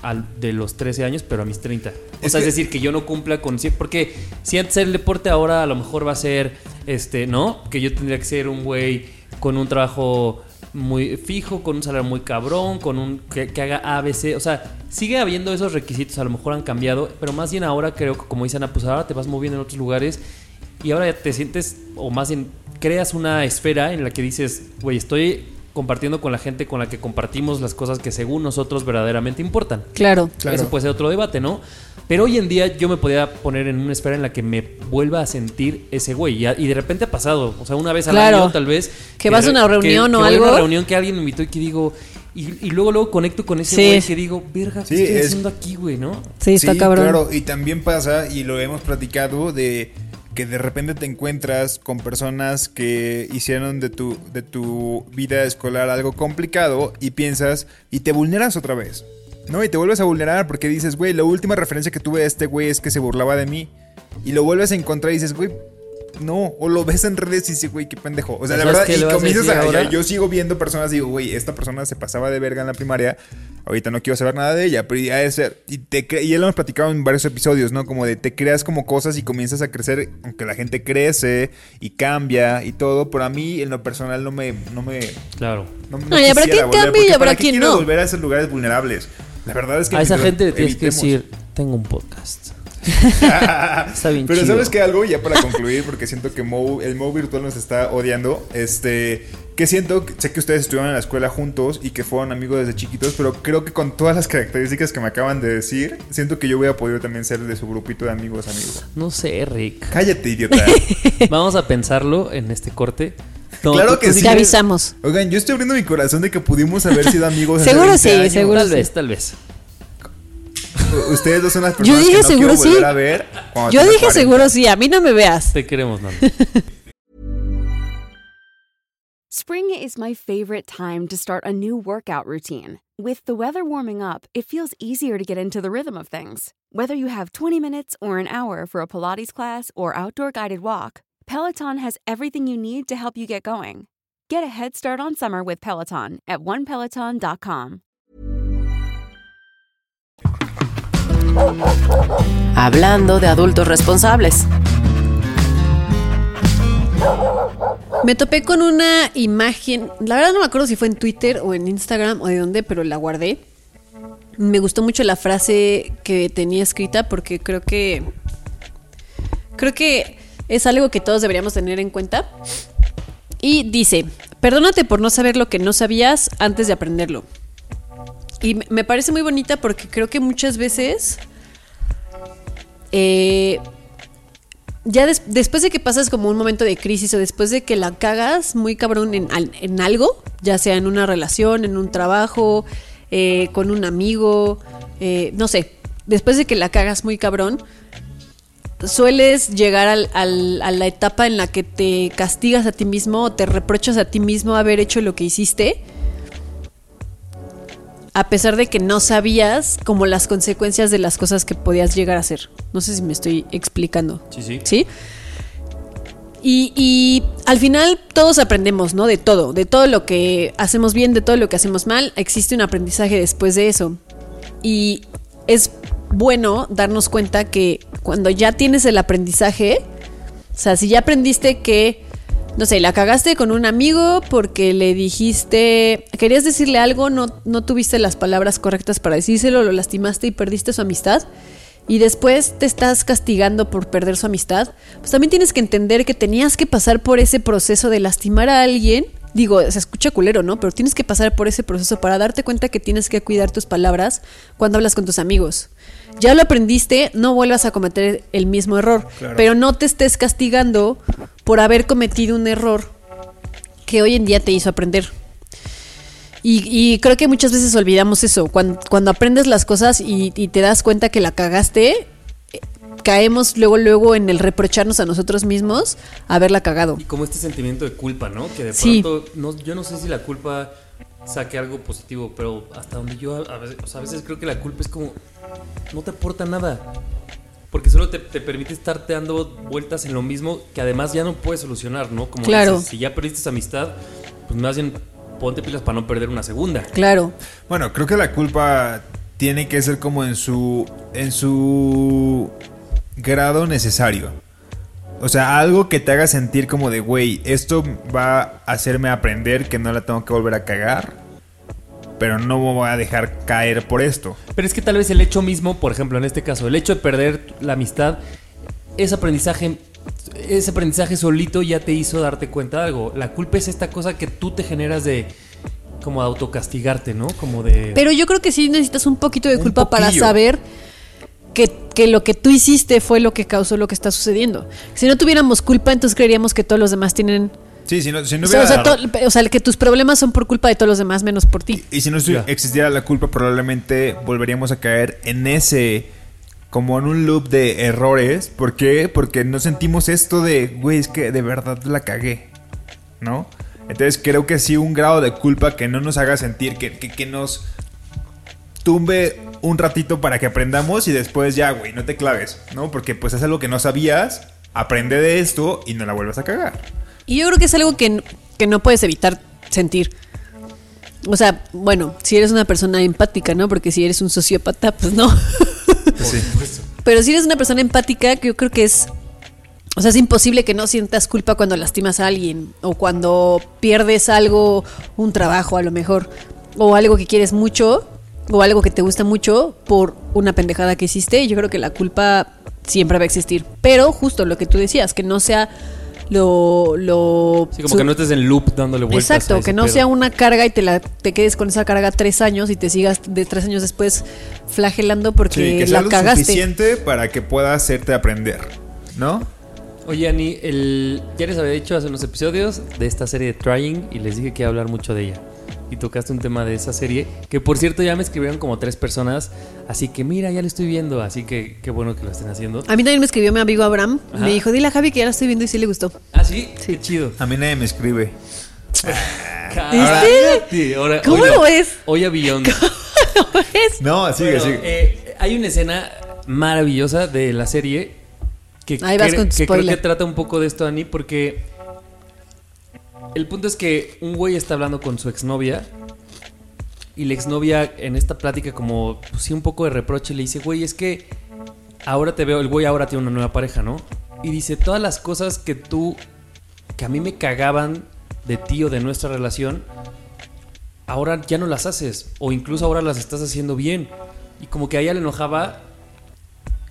al, de los 13 años, pero a mis 30. O Es sea, que- es decir, que yo no cumpla con... Porque si antes el deporte ahora a lo mejor va a ser, este, ¿no? Que yo tendría que ser un güey con un trabajo muy fijo, con un salario muy cabrón, con un... Que, que haga ABC. O sea, sigue habiendo esos requisitos, a lo mejor han cambiado, pero más bien ahora creo que, como dicen, pues ahora te vas moviendo en otros lugares y ahora ya te sientes, o más bien creas una esfera en la que dices, güey, estoy compartiendo con la gente con la que compartimos las cosas que según nosotros verdaderamente importan. Claro. Claro. Eso puede ser otro debate, ¿no? Pero hoy en día yo me podía poner en una esfera en la que me vuelva a sentir ese güey. Y, de repente ha pasado. O sea, una vez al Claro. año tal vez. Que vas a una que- reunión que o voy a algo. una reunión que alguien me invitó y que digo... Y, y luego luego conecto con ese Sí. güey que digo, verga, ¿qué Sí, estoy es- haciendo aquí, güey, no? Sí, está cabrón. Claro, y también pasa, y lo hemos platicado, de que de repente te encuentras con personas que hicieron de tu, de tu vida escolar algo complicado y piensas y te vulneras otra vez. ¿No? Y te vuelves a vulnerar porque dices, güey, la última referencia que tuve de este güey es que se burlaba de mí. Y lo vuelves a encontrar y dices, güey, no. O lo ves en redes y dices, güey, qué pendejo. O sea, la ¿Sabes verdad, y comienzas a. ahora? Yo sigo viendo personas y digo, güey, esta persona se pasaba de verga en la primaria. Ahorita no quiero saber nada de ella, pero ya es ser. Y, te y ya lo hemos platicado en varios episodios, ¿no? Como de te creas como cosas y comienzas a crecer, aunque la gente crece y cambia y todo. Pero a mí, en lo personal, no me. No me Claro. no, No, y habrá quisiera quien cambie y ¿para qué quien quiero no. volver a esos lugares vulnerables. La verdad es que. A esa gente le tienes que decir, tengo un podcast. Está bien Pero chido. sabes que algo, ya para concluir, porque siento que Mo- el Mo virtual nos está odiando. Este, que siento, sé que ustedes estuvieron en la escuela juntos y que fueron amigos desde chiquitos, pero creo que con todas las características que me acaban de decir, siento que yo voy a poder también ser de su grupito de amigos, amigos. No sé, Rick. Cállate, idiota. Vamos a pensarlo en este corte. No, Claro que sí. Te avisamos. Oigan, yo estoy abriendo mi corazón de que pudimos haber sido amigos. Seguro 20 sí, años. seguro Tal sí. vez, tal vez. Ustedes dos son las personas dije que no seguro sí. a ver. Yo dije 40. seguro sí, a mí no me veas. Te queremos, Nando. Spring is my favorite time to start a new workout routine. With the weather warming up, it feels easier to get into the rhythm of things. Whether you have 20 minutes or an hour for a Pilates class or outdoor guided walk, Peloton has everything you need to help you get going. Get a head start on summer with Peloton at onepeloton.com. Hablando de adultos responsables. Me topé con una imagen, la verdad no me acuerdo si fue en Twitter o en Instagram o de dónde, pero la guardé. Me gustó mucho la frase que tenía escrita porque creo que creo que es algo que todos deberíamos tener en cuenta. Y dice, perdónate por no saber lo que no sabías antes de aprenderlo. Y me- parece muy bonita porque creo que muchas veces eh, ya des- después de que pasas como un momento de crisis o después de que la cagas muy cabrón en, al- en algo, ya sea en una relación, en un trabajo, eh, con un amigo, eh, no sé, después de que la cagas muy cabrón, sueles llegar a la etapa en la que te castigas a ti mismo o te reprochas a ti mismo haber hecho lo que hiciste, a pesar de que no sabías como las consecuencias de las cosas que podías llegar a hacer. No sé si me estoy explicando. Sí, sí. ¿Sí? Y, y al final todos aprendemos, ¿no? De todo, de todo lo que hacemos bien, de todo lo que hacemos mal, existe un aprendizaje después de eso. Y es bueno darnos cuenta que cuando ya tienes el aprendizaje, o sea, si ya aprendiste que, no sé, la cagaste con un amigo porque le dijiste, querías decirle algo, no, no tuviste las palabras correctas para decírselo, lo lastimaste y perdiste su amistad, y después te estás castigando por perder su amistad, pues también tienes que entender que tenías que pasar por ese proceso de lastimar a alguien. Digo, se escucha culero, ¿no? Pero tienes que pasar por ese proceso para darte cuenta que tienes que cuidar tus palabras cuando hablas con tus amigos. Ya lo aprendiste, no vuelvas a cometer el mismo error. Claro. Pero no te estés castigando por haber cometido un error que hoy en día te hizo aprender. Y, y creo que muchas veces olvidamos eso. Cuando, cuando aprendes las cosas y, y te das cuenta que la cagaste, caemos luego, luego en el reprocharnos a nosotros mismos haberla cagado. Y como este sentimiento de culpa, ¿no? Que de Sí. pronto, no, yo no sé si la culpa saque algo positivo, pero hasta donde yo a veces, o sea, a veces creo que la culpa es como, no te aporta nada. Porque solo te, te permite estarte dando vueltas en lo mismo que además ya no puedes solucionar, ¿no? Como Claro. dices, si ya perdiste esa amistad, pues más bien ponte pilas para no perder una segunda. Claro. Bueno, creo que la culpa tiene que ser como en su en su grado necesario. O sea, algo que te haga sentir como de, güey, esto va a hacerme aprender que no la tengo que volver a cagar, pero no me voy a dejar caer por esto. Pero es que tal vez el hecho mismo, por ejemplo, en este caso, el hecho de perder la amistad, ese aprendizaje, ese aprendizaje solito ya te hizo darte cuenta de algo. La culpa es esta cosa que tú te generas de como autocastigarte, ¿no? Como de Pero yo creo que sí necesitas un poquito de Un culpa para saber que, que lo que tú hiciste fue lo que causó lo que está sucediendo. Si no tuviéramos culpa, entonces creeríamos que todos los demás tienen... Sí, si no, si no o, sea, o hubiera- sea, to- o sea, que tus problemas son por culpa de todos los demás menos por ti. Y si no existiera la culpa, probablemente volveríamos a caer en ese. como en un loop de errores. ¿Por qué? Porque no sentimos esto de, güey, es que de verdad la cagué. ¿No? Entonces creo que sí, un grado de culpa que no nos haga sentir, que, que, que nos tumbe un ratito para que aprendamos y después ya, güey, no te claves, ¿no? Porque pues es algo que no sabías, aprende de esto y no la vuelvas a cagar. Y yo creo que es algo que, que no puedes evitar sentir. O sea, bueno, si eres una persona empática, ¿no? Porque si eres un sociópata, pues no. Pero si eres una persona empática, que yo creo que es. O sea, es imposible que no sientas culpa cuando lastimas a alguien. O cuando pierdes algo, un trabajo a lo mejor. O algo que quieres mucho. O algo que te gusta mucho por una pendejada que hiciste. Yo creo que la culpa siempre va a existir. Pero justo lo que tú decías, que no sea lo. lo Sí, como que no estés en loop dándole vueltas. a Exacto, ese que no pedo. sea una carga y te la te quedes con esa carga tres años y te sigas de tres años después flagelando porque Sí, que sea la lo cagaste. suficiente para que pueda hacerte aprender, ¿no? Oye, Ani, el... ya les había dicho hace unos episodios de esta serie de Trying y les dije que iba a hablar mucho de ella. Y tocaste un tema de esa serie, que por cierto ya me escribieron como tres personas, así que mira, ya lo estoy viendo, así que qué bueno que lo estén haciendo. A mí también me escribió mi amigo Abraham. Ajá. Me dijo, dile a Javi que ya la estoy viendo y sí le gustó. ¿Ah, sí? Qué chido. A mí nadie me escribe. Ahora- ¿Cómo hoy lo ves? Hoy a Beyond. No, sigue, Bueno, sigue. eh, hay una escena maravillosa de la serie que, Ahí vas cre- con tu que creo que trata un poco de esto, Ani, porque el punto es que un güey está hablando con su exnovia y la exnovia en esta plática como pues, sí un poco de reproche le dice, güey, es que ahora te veo, el güey ahora tiene una nueva pareja, ¿no? Y dice, todas las cosas que tú, que a mí me cagaban de ti o de nuestra relación, ahora ya no las haces. O incluso ahora las estás haciendo bien. Y como que a ella le enojaba.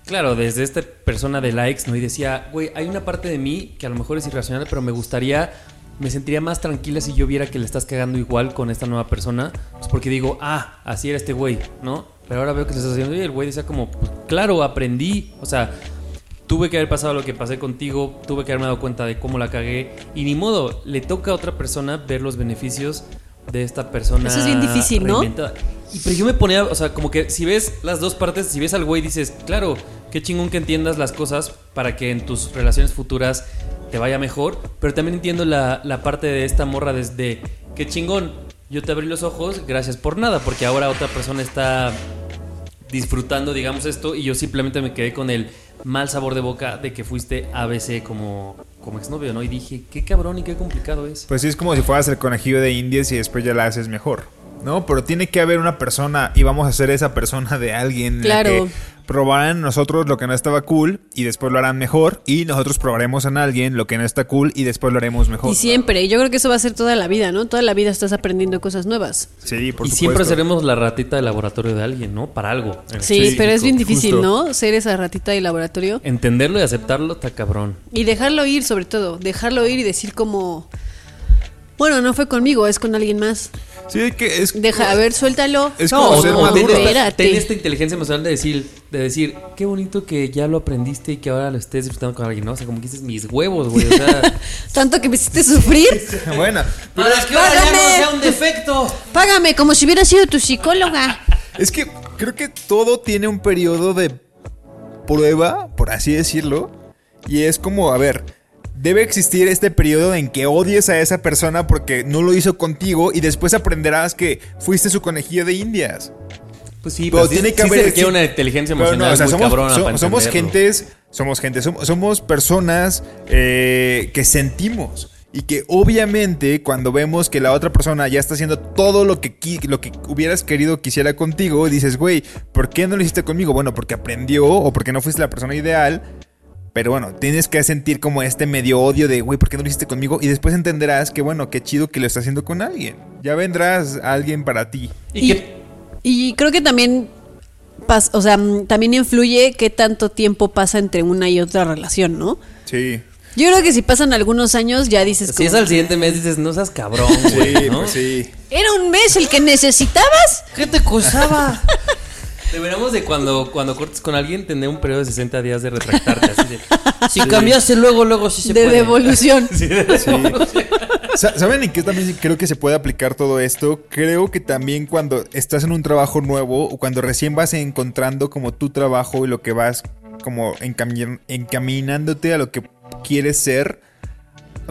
Claro, desde esta persona de likes, ¿no? Y decía, güey, hay una parte de mí que a lo mejor es irracional, pero me gustaría, me sentiría más tranquila si yo viera que le estás cagando igual con esta nueva persona. Pues porque digo, ah, así era este güey, ¿no? Pero ahora veo que se está haciendo. Y el güey decía como, pues, claro, aprendí. O sea, tuve que haber pasado lo que pasé contigo, tuve que haberme dado cuenta de cómo la cagué. Y ni modo, le toca a otra persona ver los beneficios de esta persona. Eso es bien difícil, ¿no? reinventada. Y pero yo me ponía, o sea, como que si ves las dos partes, si ves al güey dices, claro, qué chingón que entiendas las cosas para que en tus relaciones futuras te vaya mejor. Pero también entiendo la, la parte de esta morra desde, qué chingón, yo te abrí los ojos, gracias por nada, porque ahora otra persona está disfrutando, digamos, esto y yo simplemente me quedé con el mal sabor de boca de que fuiste ABC como, como exnovio, ¿no? Y dije, qué cabrón y qué complicado es. Pues sí, es como si fueras el conejillo de indias y después ya la haces mejor. ¿No? Pero tiene que haber una persona y vamos a ser esa persona de alguien. en la Claro. que probarán nosotros lo que no estaba cool y después lo harán mejor. Y nosotros probaremos en alguien lo que no está cool y después lo haremos mejor. Y siempre, y yo creo que eso va a ser toda la vida, ¿no? Toda la vida estás aprendiendo cosas nuevas. Sí, por y supuesto. siempre seremos la ratita de laboratorio de alguien, ¿no? Para algo. Sí, específico. pero es bien difícil, justo. ¿no? Ser esa ratita de laboratorio. Entenderlo y aceptarlo está cabrón. Y dejarlo ir, sobre todo. Dejarlo ir y decir como... Bueno, no fue conmigo, es con alguien más. Sí, que es. Deja, a ver, suéltalo. Es No, como o, ser o maduro. ten, esta, ten esta inteligencia emocional de decir, de decir, qué bonito que ya lo aprendiste y que ahora lo estés disfrutando con alguien, ¿no? O sea, como que dices mis huevos, güey. O sea, Tanto que me hiciste sufrir. Bueno, para que ahora ya no sea un defecto. Págame como si hubiera sido tu psicóloga. es que creo que todo tiene un periodo de prueba, por así decirlo. Y es como, a ver, debe existir este periodo en que odies a esa persona porque no lo hizo contigo y después aprenderás que fuiste su conejillo de indias. Pues sí, Pero pero, tiene sí, que sí haber- se requiere una inteligencia emocional no, o sea, muy somos, cabrona so- para somos gentes, somos gente, somos, somos personas eh, que sentimos. Y que obviamente cuando vemos que la otra persona ya está haciendo todo lo que, lo que hubieras querido que hiciera contigo, dices, güey, ¿por qué no lo hiciste conmigo? Bueno, porque aprendió o porque no fuiste la persona ideal. Pero bueno, tienes que sentir como este medio odio de, güey, ¿por qué no lo hiciste conmigo? Y después entenderás que, bueno, qué chido que lo está haciendo con alguien. Ya vendrás a alguien para ti. Y, Y, creo que también, pas- o sea, mm, también influye qué tanto tiempo pasa entre una y otra relación, ¿no? Sí. Yo creo que si pasan algunos años ya dices si es al siguiente mes dices, no seas cabrón, Sí, güey, ¿no? pues sí. ¿Era un mes el que necesitabas? ¿Qué te costaba? Deberíamos de cuando, cuando cortes con alguien tener un periodo de 60 días de retractarte. Así de, si cambiaste luego, luego sí se de puede. devolución. Sí, de devolución. Sa- ¿Saben en qué también creo que se puede aplicar todo esto? Creo que también cuando estás en un trabajo nuevo o cuando recién vas encontrando como tu trabajo y lo que vas como encami- encaminándote a lo que quieres ser,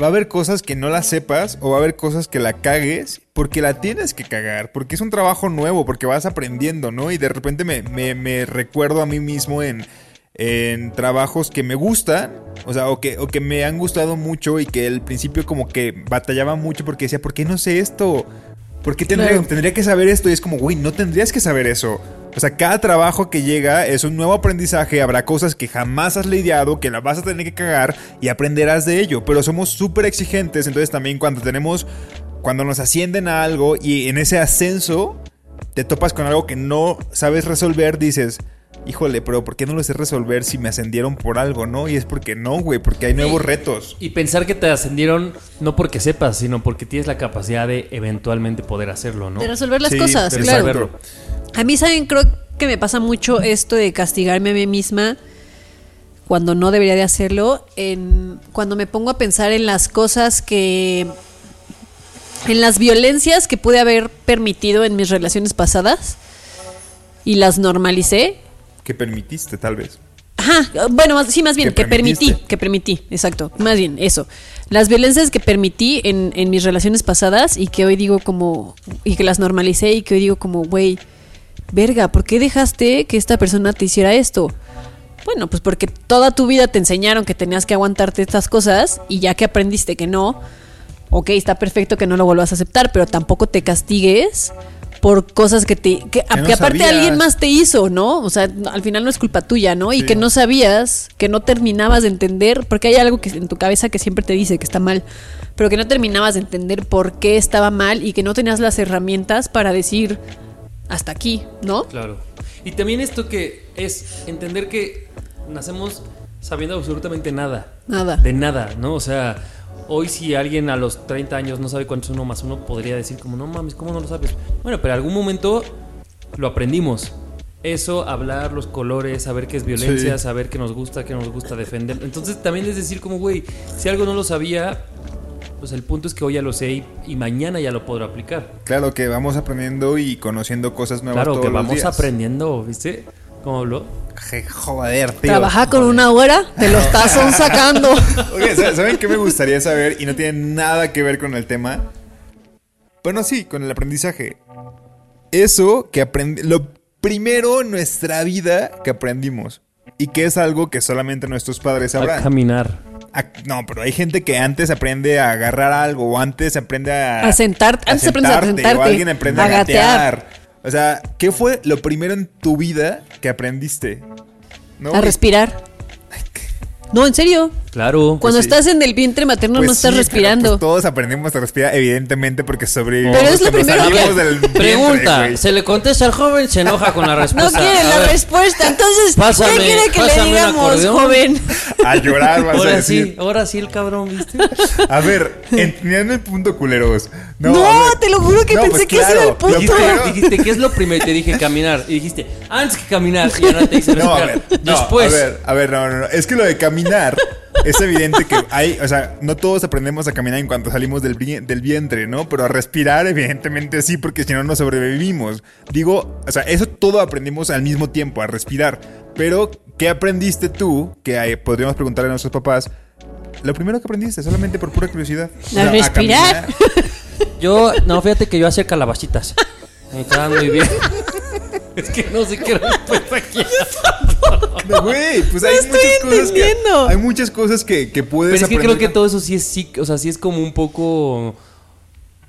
va a haber cosas que no las sepas o va a haber cosas que la cagues porque la tienes que cagar, porque es un trabajo nuevo, porque vas aprendiendo, ¿no? Y de repente me, me- me recuerdo a mí mismo en, en trabajos que me gustan, o sea, o que, o que me han gustado mucho y que al principio como que batallaba mucho porque decía, ¿por qué no sé esto? ¿Por qué tendría, Claro. tendría que saber esto? Y es como, güey, no tendrías que saber eso. O sea, cada trabajo que llega es un nuevo aprendizaje, habrá cosas que jamás has lidiado, que las vas a tener que cagar y aprenderás de ello. Pero somos súper exigentes, entonces también cuando tenemos, cuando nos ascienden a algo y en ese ascenso te topas con algo que no sabes resolver, dices, híjole, pero ¿por qué no lo sé resolver si me ascendieron por algo, no? Y es porque no, güey, porque hay nuevos retos. Y pensar que te ascendieron no porque sepas, sino porque tienes la capacidad de eventualmente poder hacerlo, ¿no? De resolver las Sí, cosas, de claro. resolverlo. A mí, ¿saben? Creo que me pasa mucho esto de castigarme a mí misma cuando no debería de hacerlo. En, cuando me pongo a pensar en las cosas que... En las violencias que pude haber permitido en mis relaciones pasadas y las normalicé. Que permitiste, tal vez. Ajá, bueno, sí, más bien, Que que, permití, que permití, exacto, más bien, eso. Las violencias que permití en, en mis relaciones pasadas y que hoy digo como, y que las normalicé y que hoy digo como, güey, verga, ¿por qué dejaste que esta persona te hiciera esto? Bueno, pues porque toda tu vida te enseñaron que tenías que aguantarte estas cosas y ya que aprendiste que no, ok, está perfecto que no lo vuelvas a aceptar, pero tampoco te castigues por cosas que te que, no que aparte sabías. alguien más te hizo, ¿no? O sea, al final no es culpa tuya, ¿no? Y que no sabías, que no terminabas de entender, porque hay algo que en tu cabeza que siempre te dice que está mal, pero que no terminabas de entender por qué estaba mal y que no tenías las herramientas para decir hasta aquí, ¿no? Claro. Y también esto que es entender que nacemos sabiendo absolutamente nada. Nada. De nada, ¿no? O sea, hoy si alguien a los 30 años no sabe cuánto es uno más uno, podría decir como, no mames, ¿cómo no lo sabes? Bueno, pero en algún momento lo aprendimos. Eso, hablar los colores, saber qué es violencia, Sí. saber qué nos gusta, qué nos gusta defender. Entonces también es decir como, güey, si algo no lo sabía, Pues el punto es que hoy ya lo sé y, y mañana ya lo podré aplicar. Claro que vamos aprendiendo y conociendo cosas nuevas Claro todos que los vamos días. aprendiendo, ¿viste? ¿Cómo habló? Joder, tío. Trabaja con una hora, te lo estás son sacando. Oye, ¿sa- ¿saben qué me gustaría saber? Y no tiene nada que ver con el tema. Bueno, sí, con el aprendizaje. Eso que aprendí. Lo primero en nuestra vida que aprendimos. Y que es algo que solamente nuestros padres A sabrán. caminar. A- no, pero hay gente que antes aprende a agarrar algo. O antes aprende a. A sentar- antes aprendes a sentarte, sentarte, O alguien aprende a, a gatear. gatear. O sea, ¿qué fue lo primero en tu vida que aprendiste? ¿No? A respirar. No, en serio. Claro. Cuando Pues sí. estás en el vientre materno Pues no estás sí, pero, respirando. pues, todos aprendemos a respirar, evidentemente, porque sobrevivimos. Pero es lo cuando primero que- salimos del vientre, Pregunta, se le contesta al joven, se enoja con la No respuesta. quiere A la ver, respuesta, entonces Pásame- ¿qué quiere que le digamos, joven? A llorar, vas a Ahora decir. sí, ahora sí el cabrón, ¿viste? A ver, entendiendo el punto, culeros. No, No, a te lo juro que No, pensé pues que ese era el punto. primero- Dijiste, ¿qué es lo primero? Te dije caminar. Y dijiste, antes que caminar. Y ahora te dice No, a respirar. ver, no, Después. a ver, a ver, no, no, no. Es que lo de caminar es evidente que hay, o sea, no todos aprendemos a caminar en cuanto salimos del, del vientre, ¿no? Pero a respirar, evidentemente sí, porque si no, no sobrevivimos. Digo, o sea, eso todo aprendimos al mismo tiempo, a respirar. Pero, ¿qué aprendiste tú? Que eh, podríamos preguntarle a nuestros papás. Lo primero que aprendiste, solamente por pura curiosidad. O A respirar. Yo, no, fíjate que yo hacía calabacitas. Me estaban muy bien. Es que no sé qué respuesta quiero. No, Güey, pues hay No estoy muchas cosas que entendiendo. hay muchas cosas que, que puedes Pero es que aprender. creo que todo eso sí es sí, o sea, sí es como un poco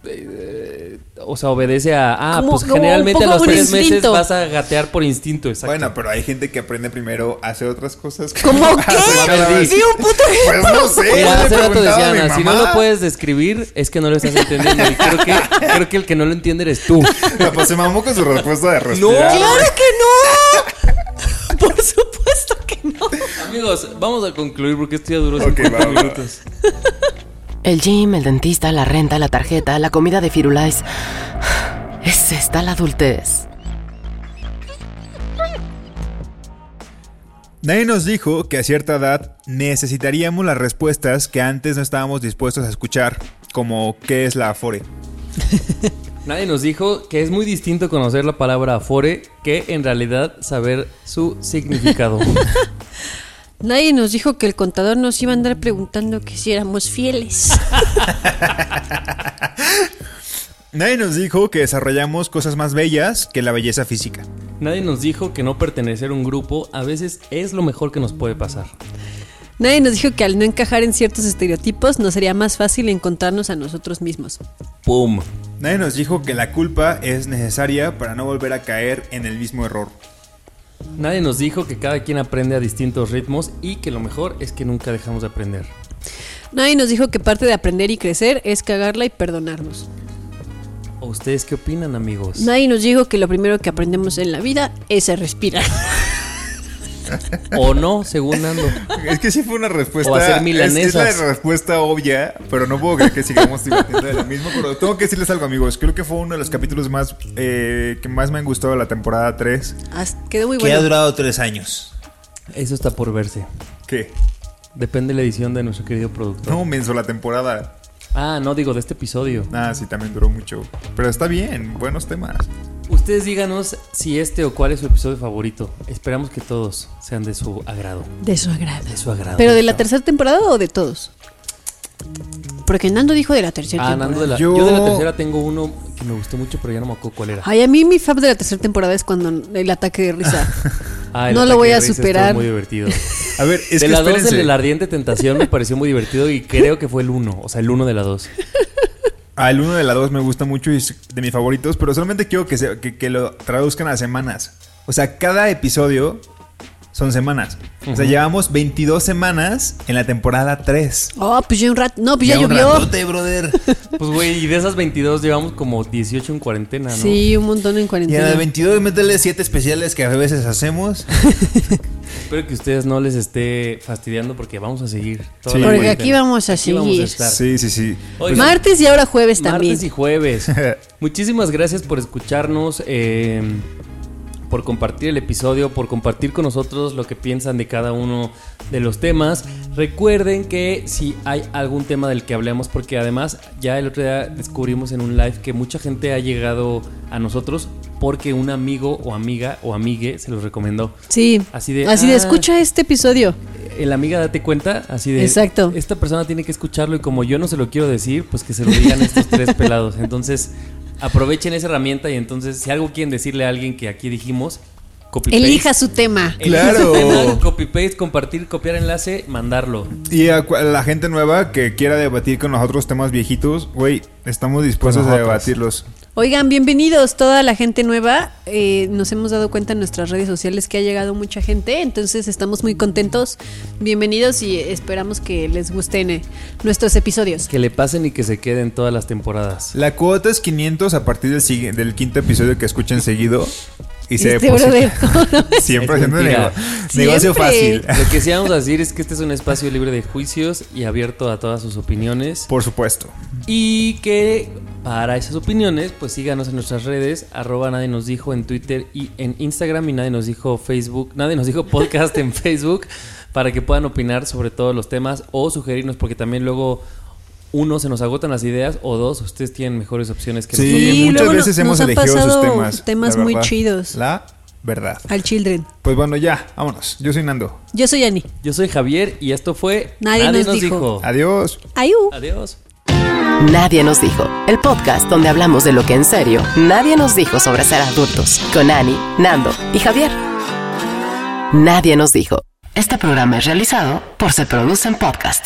eh, o sea, obedece a ah, Como- pues como generalmente a los tres meses vas a gatear por instinto, exacto. Bueno, pero hay gente que aprende primero a hacer otras cosas. ¿Cómo no qué? Di un puto Pues no sé. Hace rato preguntaba decía a mi Ana, si no lo puedes describir, es que no lo estás entendiendo. Y creo que, creo que el que no lo entiende eres tú. No, pues se mamó con su respuesta de respirar. ¡Claro que no! Amigos, vamos a concluir porque esto ya duró Ok, 50 va, va. minutos. El gym, el dentista, la renta, la tarjeta, la comida de Firulais. Es esta la adultez. Nadie nos dijo que a cierta edad necesitaríamos las respuestas que antes no estábamos dispuestos a escuchar, como ¿qué es la Afore? Nadie nos dijo que es muy distinto conocer la palabra afore que en realidad saber su significado. Nadie nos dijo que el contador nos iba a andar preguntando que si éramos fieles. Nadie nos dijo que desarrollamos cosas más bellas que la belleza física. Nadie nos dijo que no pertenecer a un grupo a veces es lo mejor que nos puede pasar. Nadie nos dijo que al no encajar en ciertos estereotipos nos sería más fácil encontrarnos a nosotros mismos. ¡Pum! Nadie nos dijo que la culpa es necesaria para no volver a caer en el mismo error. Nadie nos dijo que cada quien aprende a distintos ritmos y que lo mejor es que nunca dejamos de aprender. Nadie nos dijo que parte de aprender y crecer es cagarla y perdonarnos. ¿O ustedes qué opinan, amigos? Nadie nos dijo que lo primero que aprendemos en la vida es a respirar. ¿O no, según Nando? Es que sí fue una respuesta. O hacer es, es milanesas. la respuesta obvia, pero no puedo creer que sigamos debatiendo de lo mismo. Pero tengo que decirles algo, amigos. Creo que fue uno de los capítulos más eh, que más me han gustado de la temporada 3. As- Quedó muy Que ha bueno. durado tres años. Eso está por verse. ¿Qué? Depende de la edición de nuestro querido productor. No, menso, la temporada. Ah, no, digo, de este episodio. Ah, sí, también duró mucho. Pero está bien, buenos temas. Ustedes díganos si este o cuál es su episodio favorito. Esperamos que todos sean de su agrado. De su agrado. De su agrado. ¿Pero de la tercera temporada o de todos? Porque Nando dijo de la tercera Ah, temporada. Nando de la, Yo- yo... de la tercera tengo uno que me gustó mucho, pero ya no me acuerdo cuál era. Ay, a mí mi fab de la tercera temporada es cuando el ataque de risa. Ah, no lo voy a superar. muy divertido. A ver, es de que la 2, espérense. el de la ardiente tentación me pareció muy divertido y creo que fue el 1. O sea, el 1 de la 2. El uno de la 2 me gusta mucho y es de mis favoritos, pero solamente quiero que, se- que, que lo traduzcan a semanas. O sea, cada episodio son semanas. O sea, llevamos 22 semanas en la temporada 3. Oh, pues ya un rato. No, pues ya, un llovió. ratote, brother. Pues, güey, y de esas 22 llevamos como 18 en cuarentena, ¿no? Sí, un montón en Y en cuarentena. el 22 métele siete especiales que a veces hacemos. Espero que ustedes no les esté fastidiando porque vamos a seguir. toda Sí. la Porque cuarentena. aquí vamos a Aquí vamos a seguir. estar. Sí, sí, sí. Martes y ahora jueves también. Martes y jueves. Muchísimas gracias por escucharnos. eh, por compartir el episodio, por compartir con nosotros lo que piensan de cada uno de los temas. Recuerden que si hay algún tema del que hablemos, porque además ya el otro día descubrimos en un live que mucha gente ha llegado a nosotros porque un amigo o amiga o amigue se los recomendó. Sí. Así de, Así de, "Ah, escucha este episodio. el amiga date cuenta, así de Exacto. esta persona tiene que escucharlo y como yo no se lo quiero decir, pues que se lo digan estos tres pelados. Entonces, aprovechen esa herramienta y entonces si algo quieren decirle a alguien que aquí dijimos, copy paste. Elija su tema. Elija su Claro. tema, copy paste, compartir, copiar enlace, mandarlo. Y a la gente nueva que quiera debatir con nosotros temas viejitos, güey, estamos dispuestos a debatirlos. Oigan, bienvenidos toda la gente nueva. Eh, nos hemos dado cuenta en nuestras redes sociales que ha llegado mucha gente, entonces estamos muy contentos. Bienvenidos y esperamos que les gusten eh, nuestros episodios. Que le pasen y que se queden todas las temporadas. La cuota es 500 a partir del, del quinto episodio que escuchen seguido. Y se Este deposita. Siempre haciendo negocio Siempre. fácil. Lo que sí vamos a decir es que este es un espacio libre de juicios y abierto a todas sus opiniones. Por supuesto. Y que para esas opiniones, pues síganos en nuestras redes, arroba nadie nos dijo en Twitter y en Instagram y nadie nos dijo Facebook, nadie nos dijo podcast en Facebook, para que puedan opinar sobre todos los temas o sugerirnos, porque también luego uno se nos agotan las ideas o dos, ustedes tienen mejores opciones que Sí, nosotros. Sí, muchas luego veces nos hemos han elegido sus pasado temas. temas muy chidos. La verdad. Al Children. Pues bueno, ya, vámonos. Yo soy Nando. Yo soy Ani. Yo soy Javier y esto fue Nadie nos dijo. Adiós. Ayú. Adiós. Nadie nos dijo, el podcast donde hablamos de lo que en serio nadie nos dijo sobre ser adultos, con Ani, Nando y Javier. Nadie nos dijo. Este programa es realizado por Se Produce en Podcast.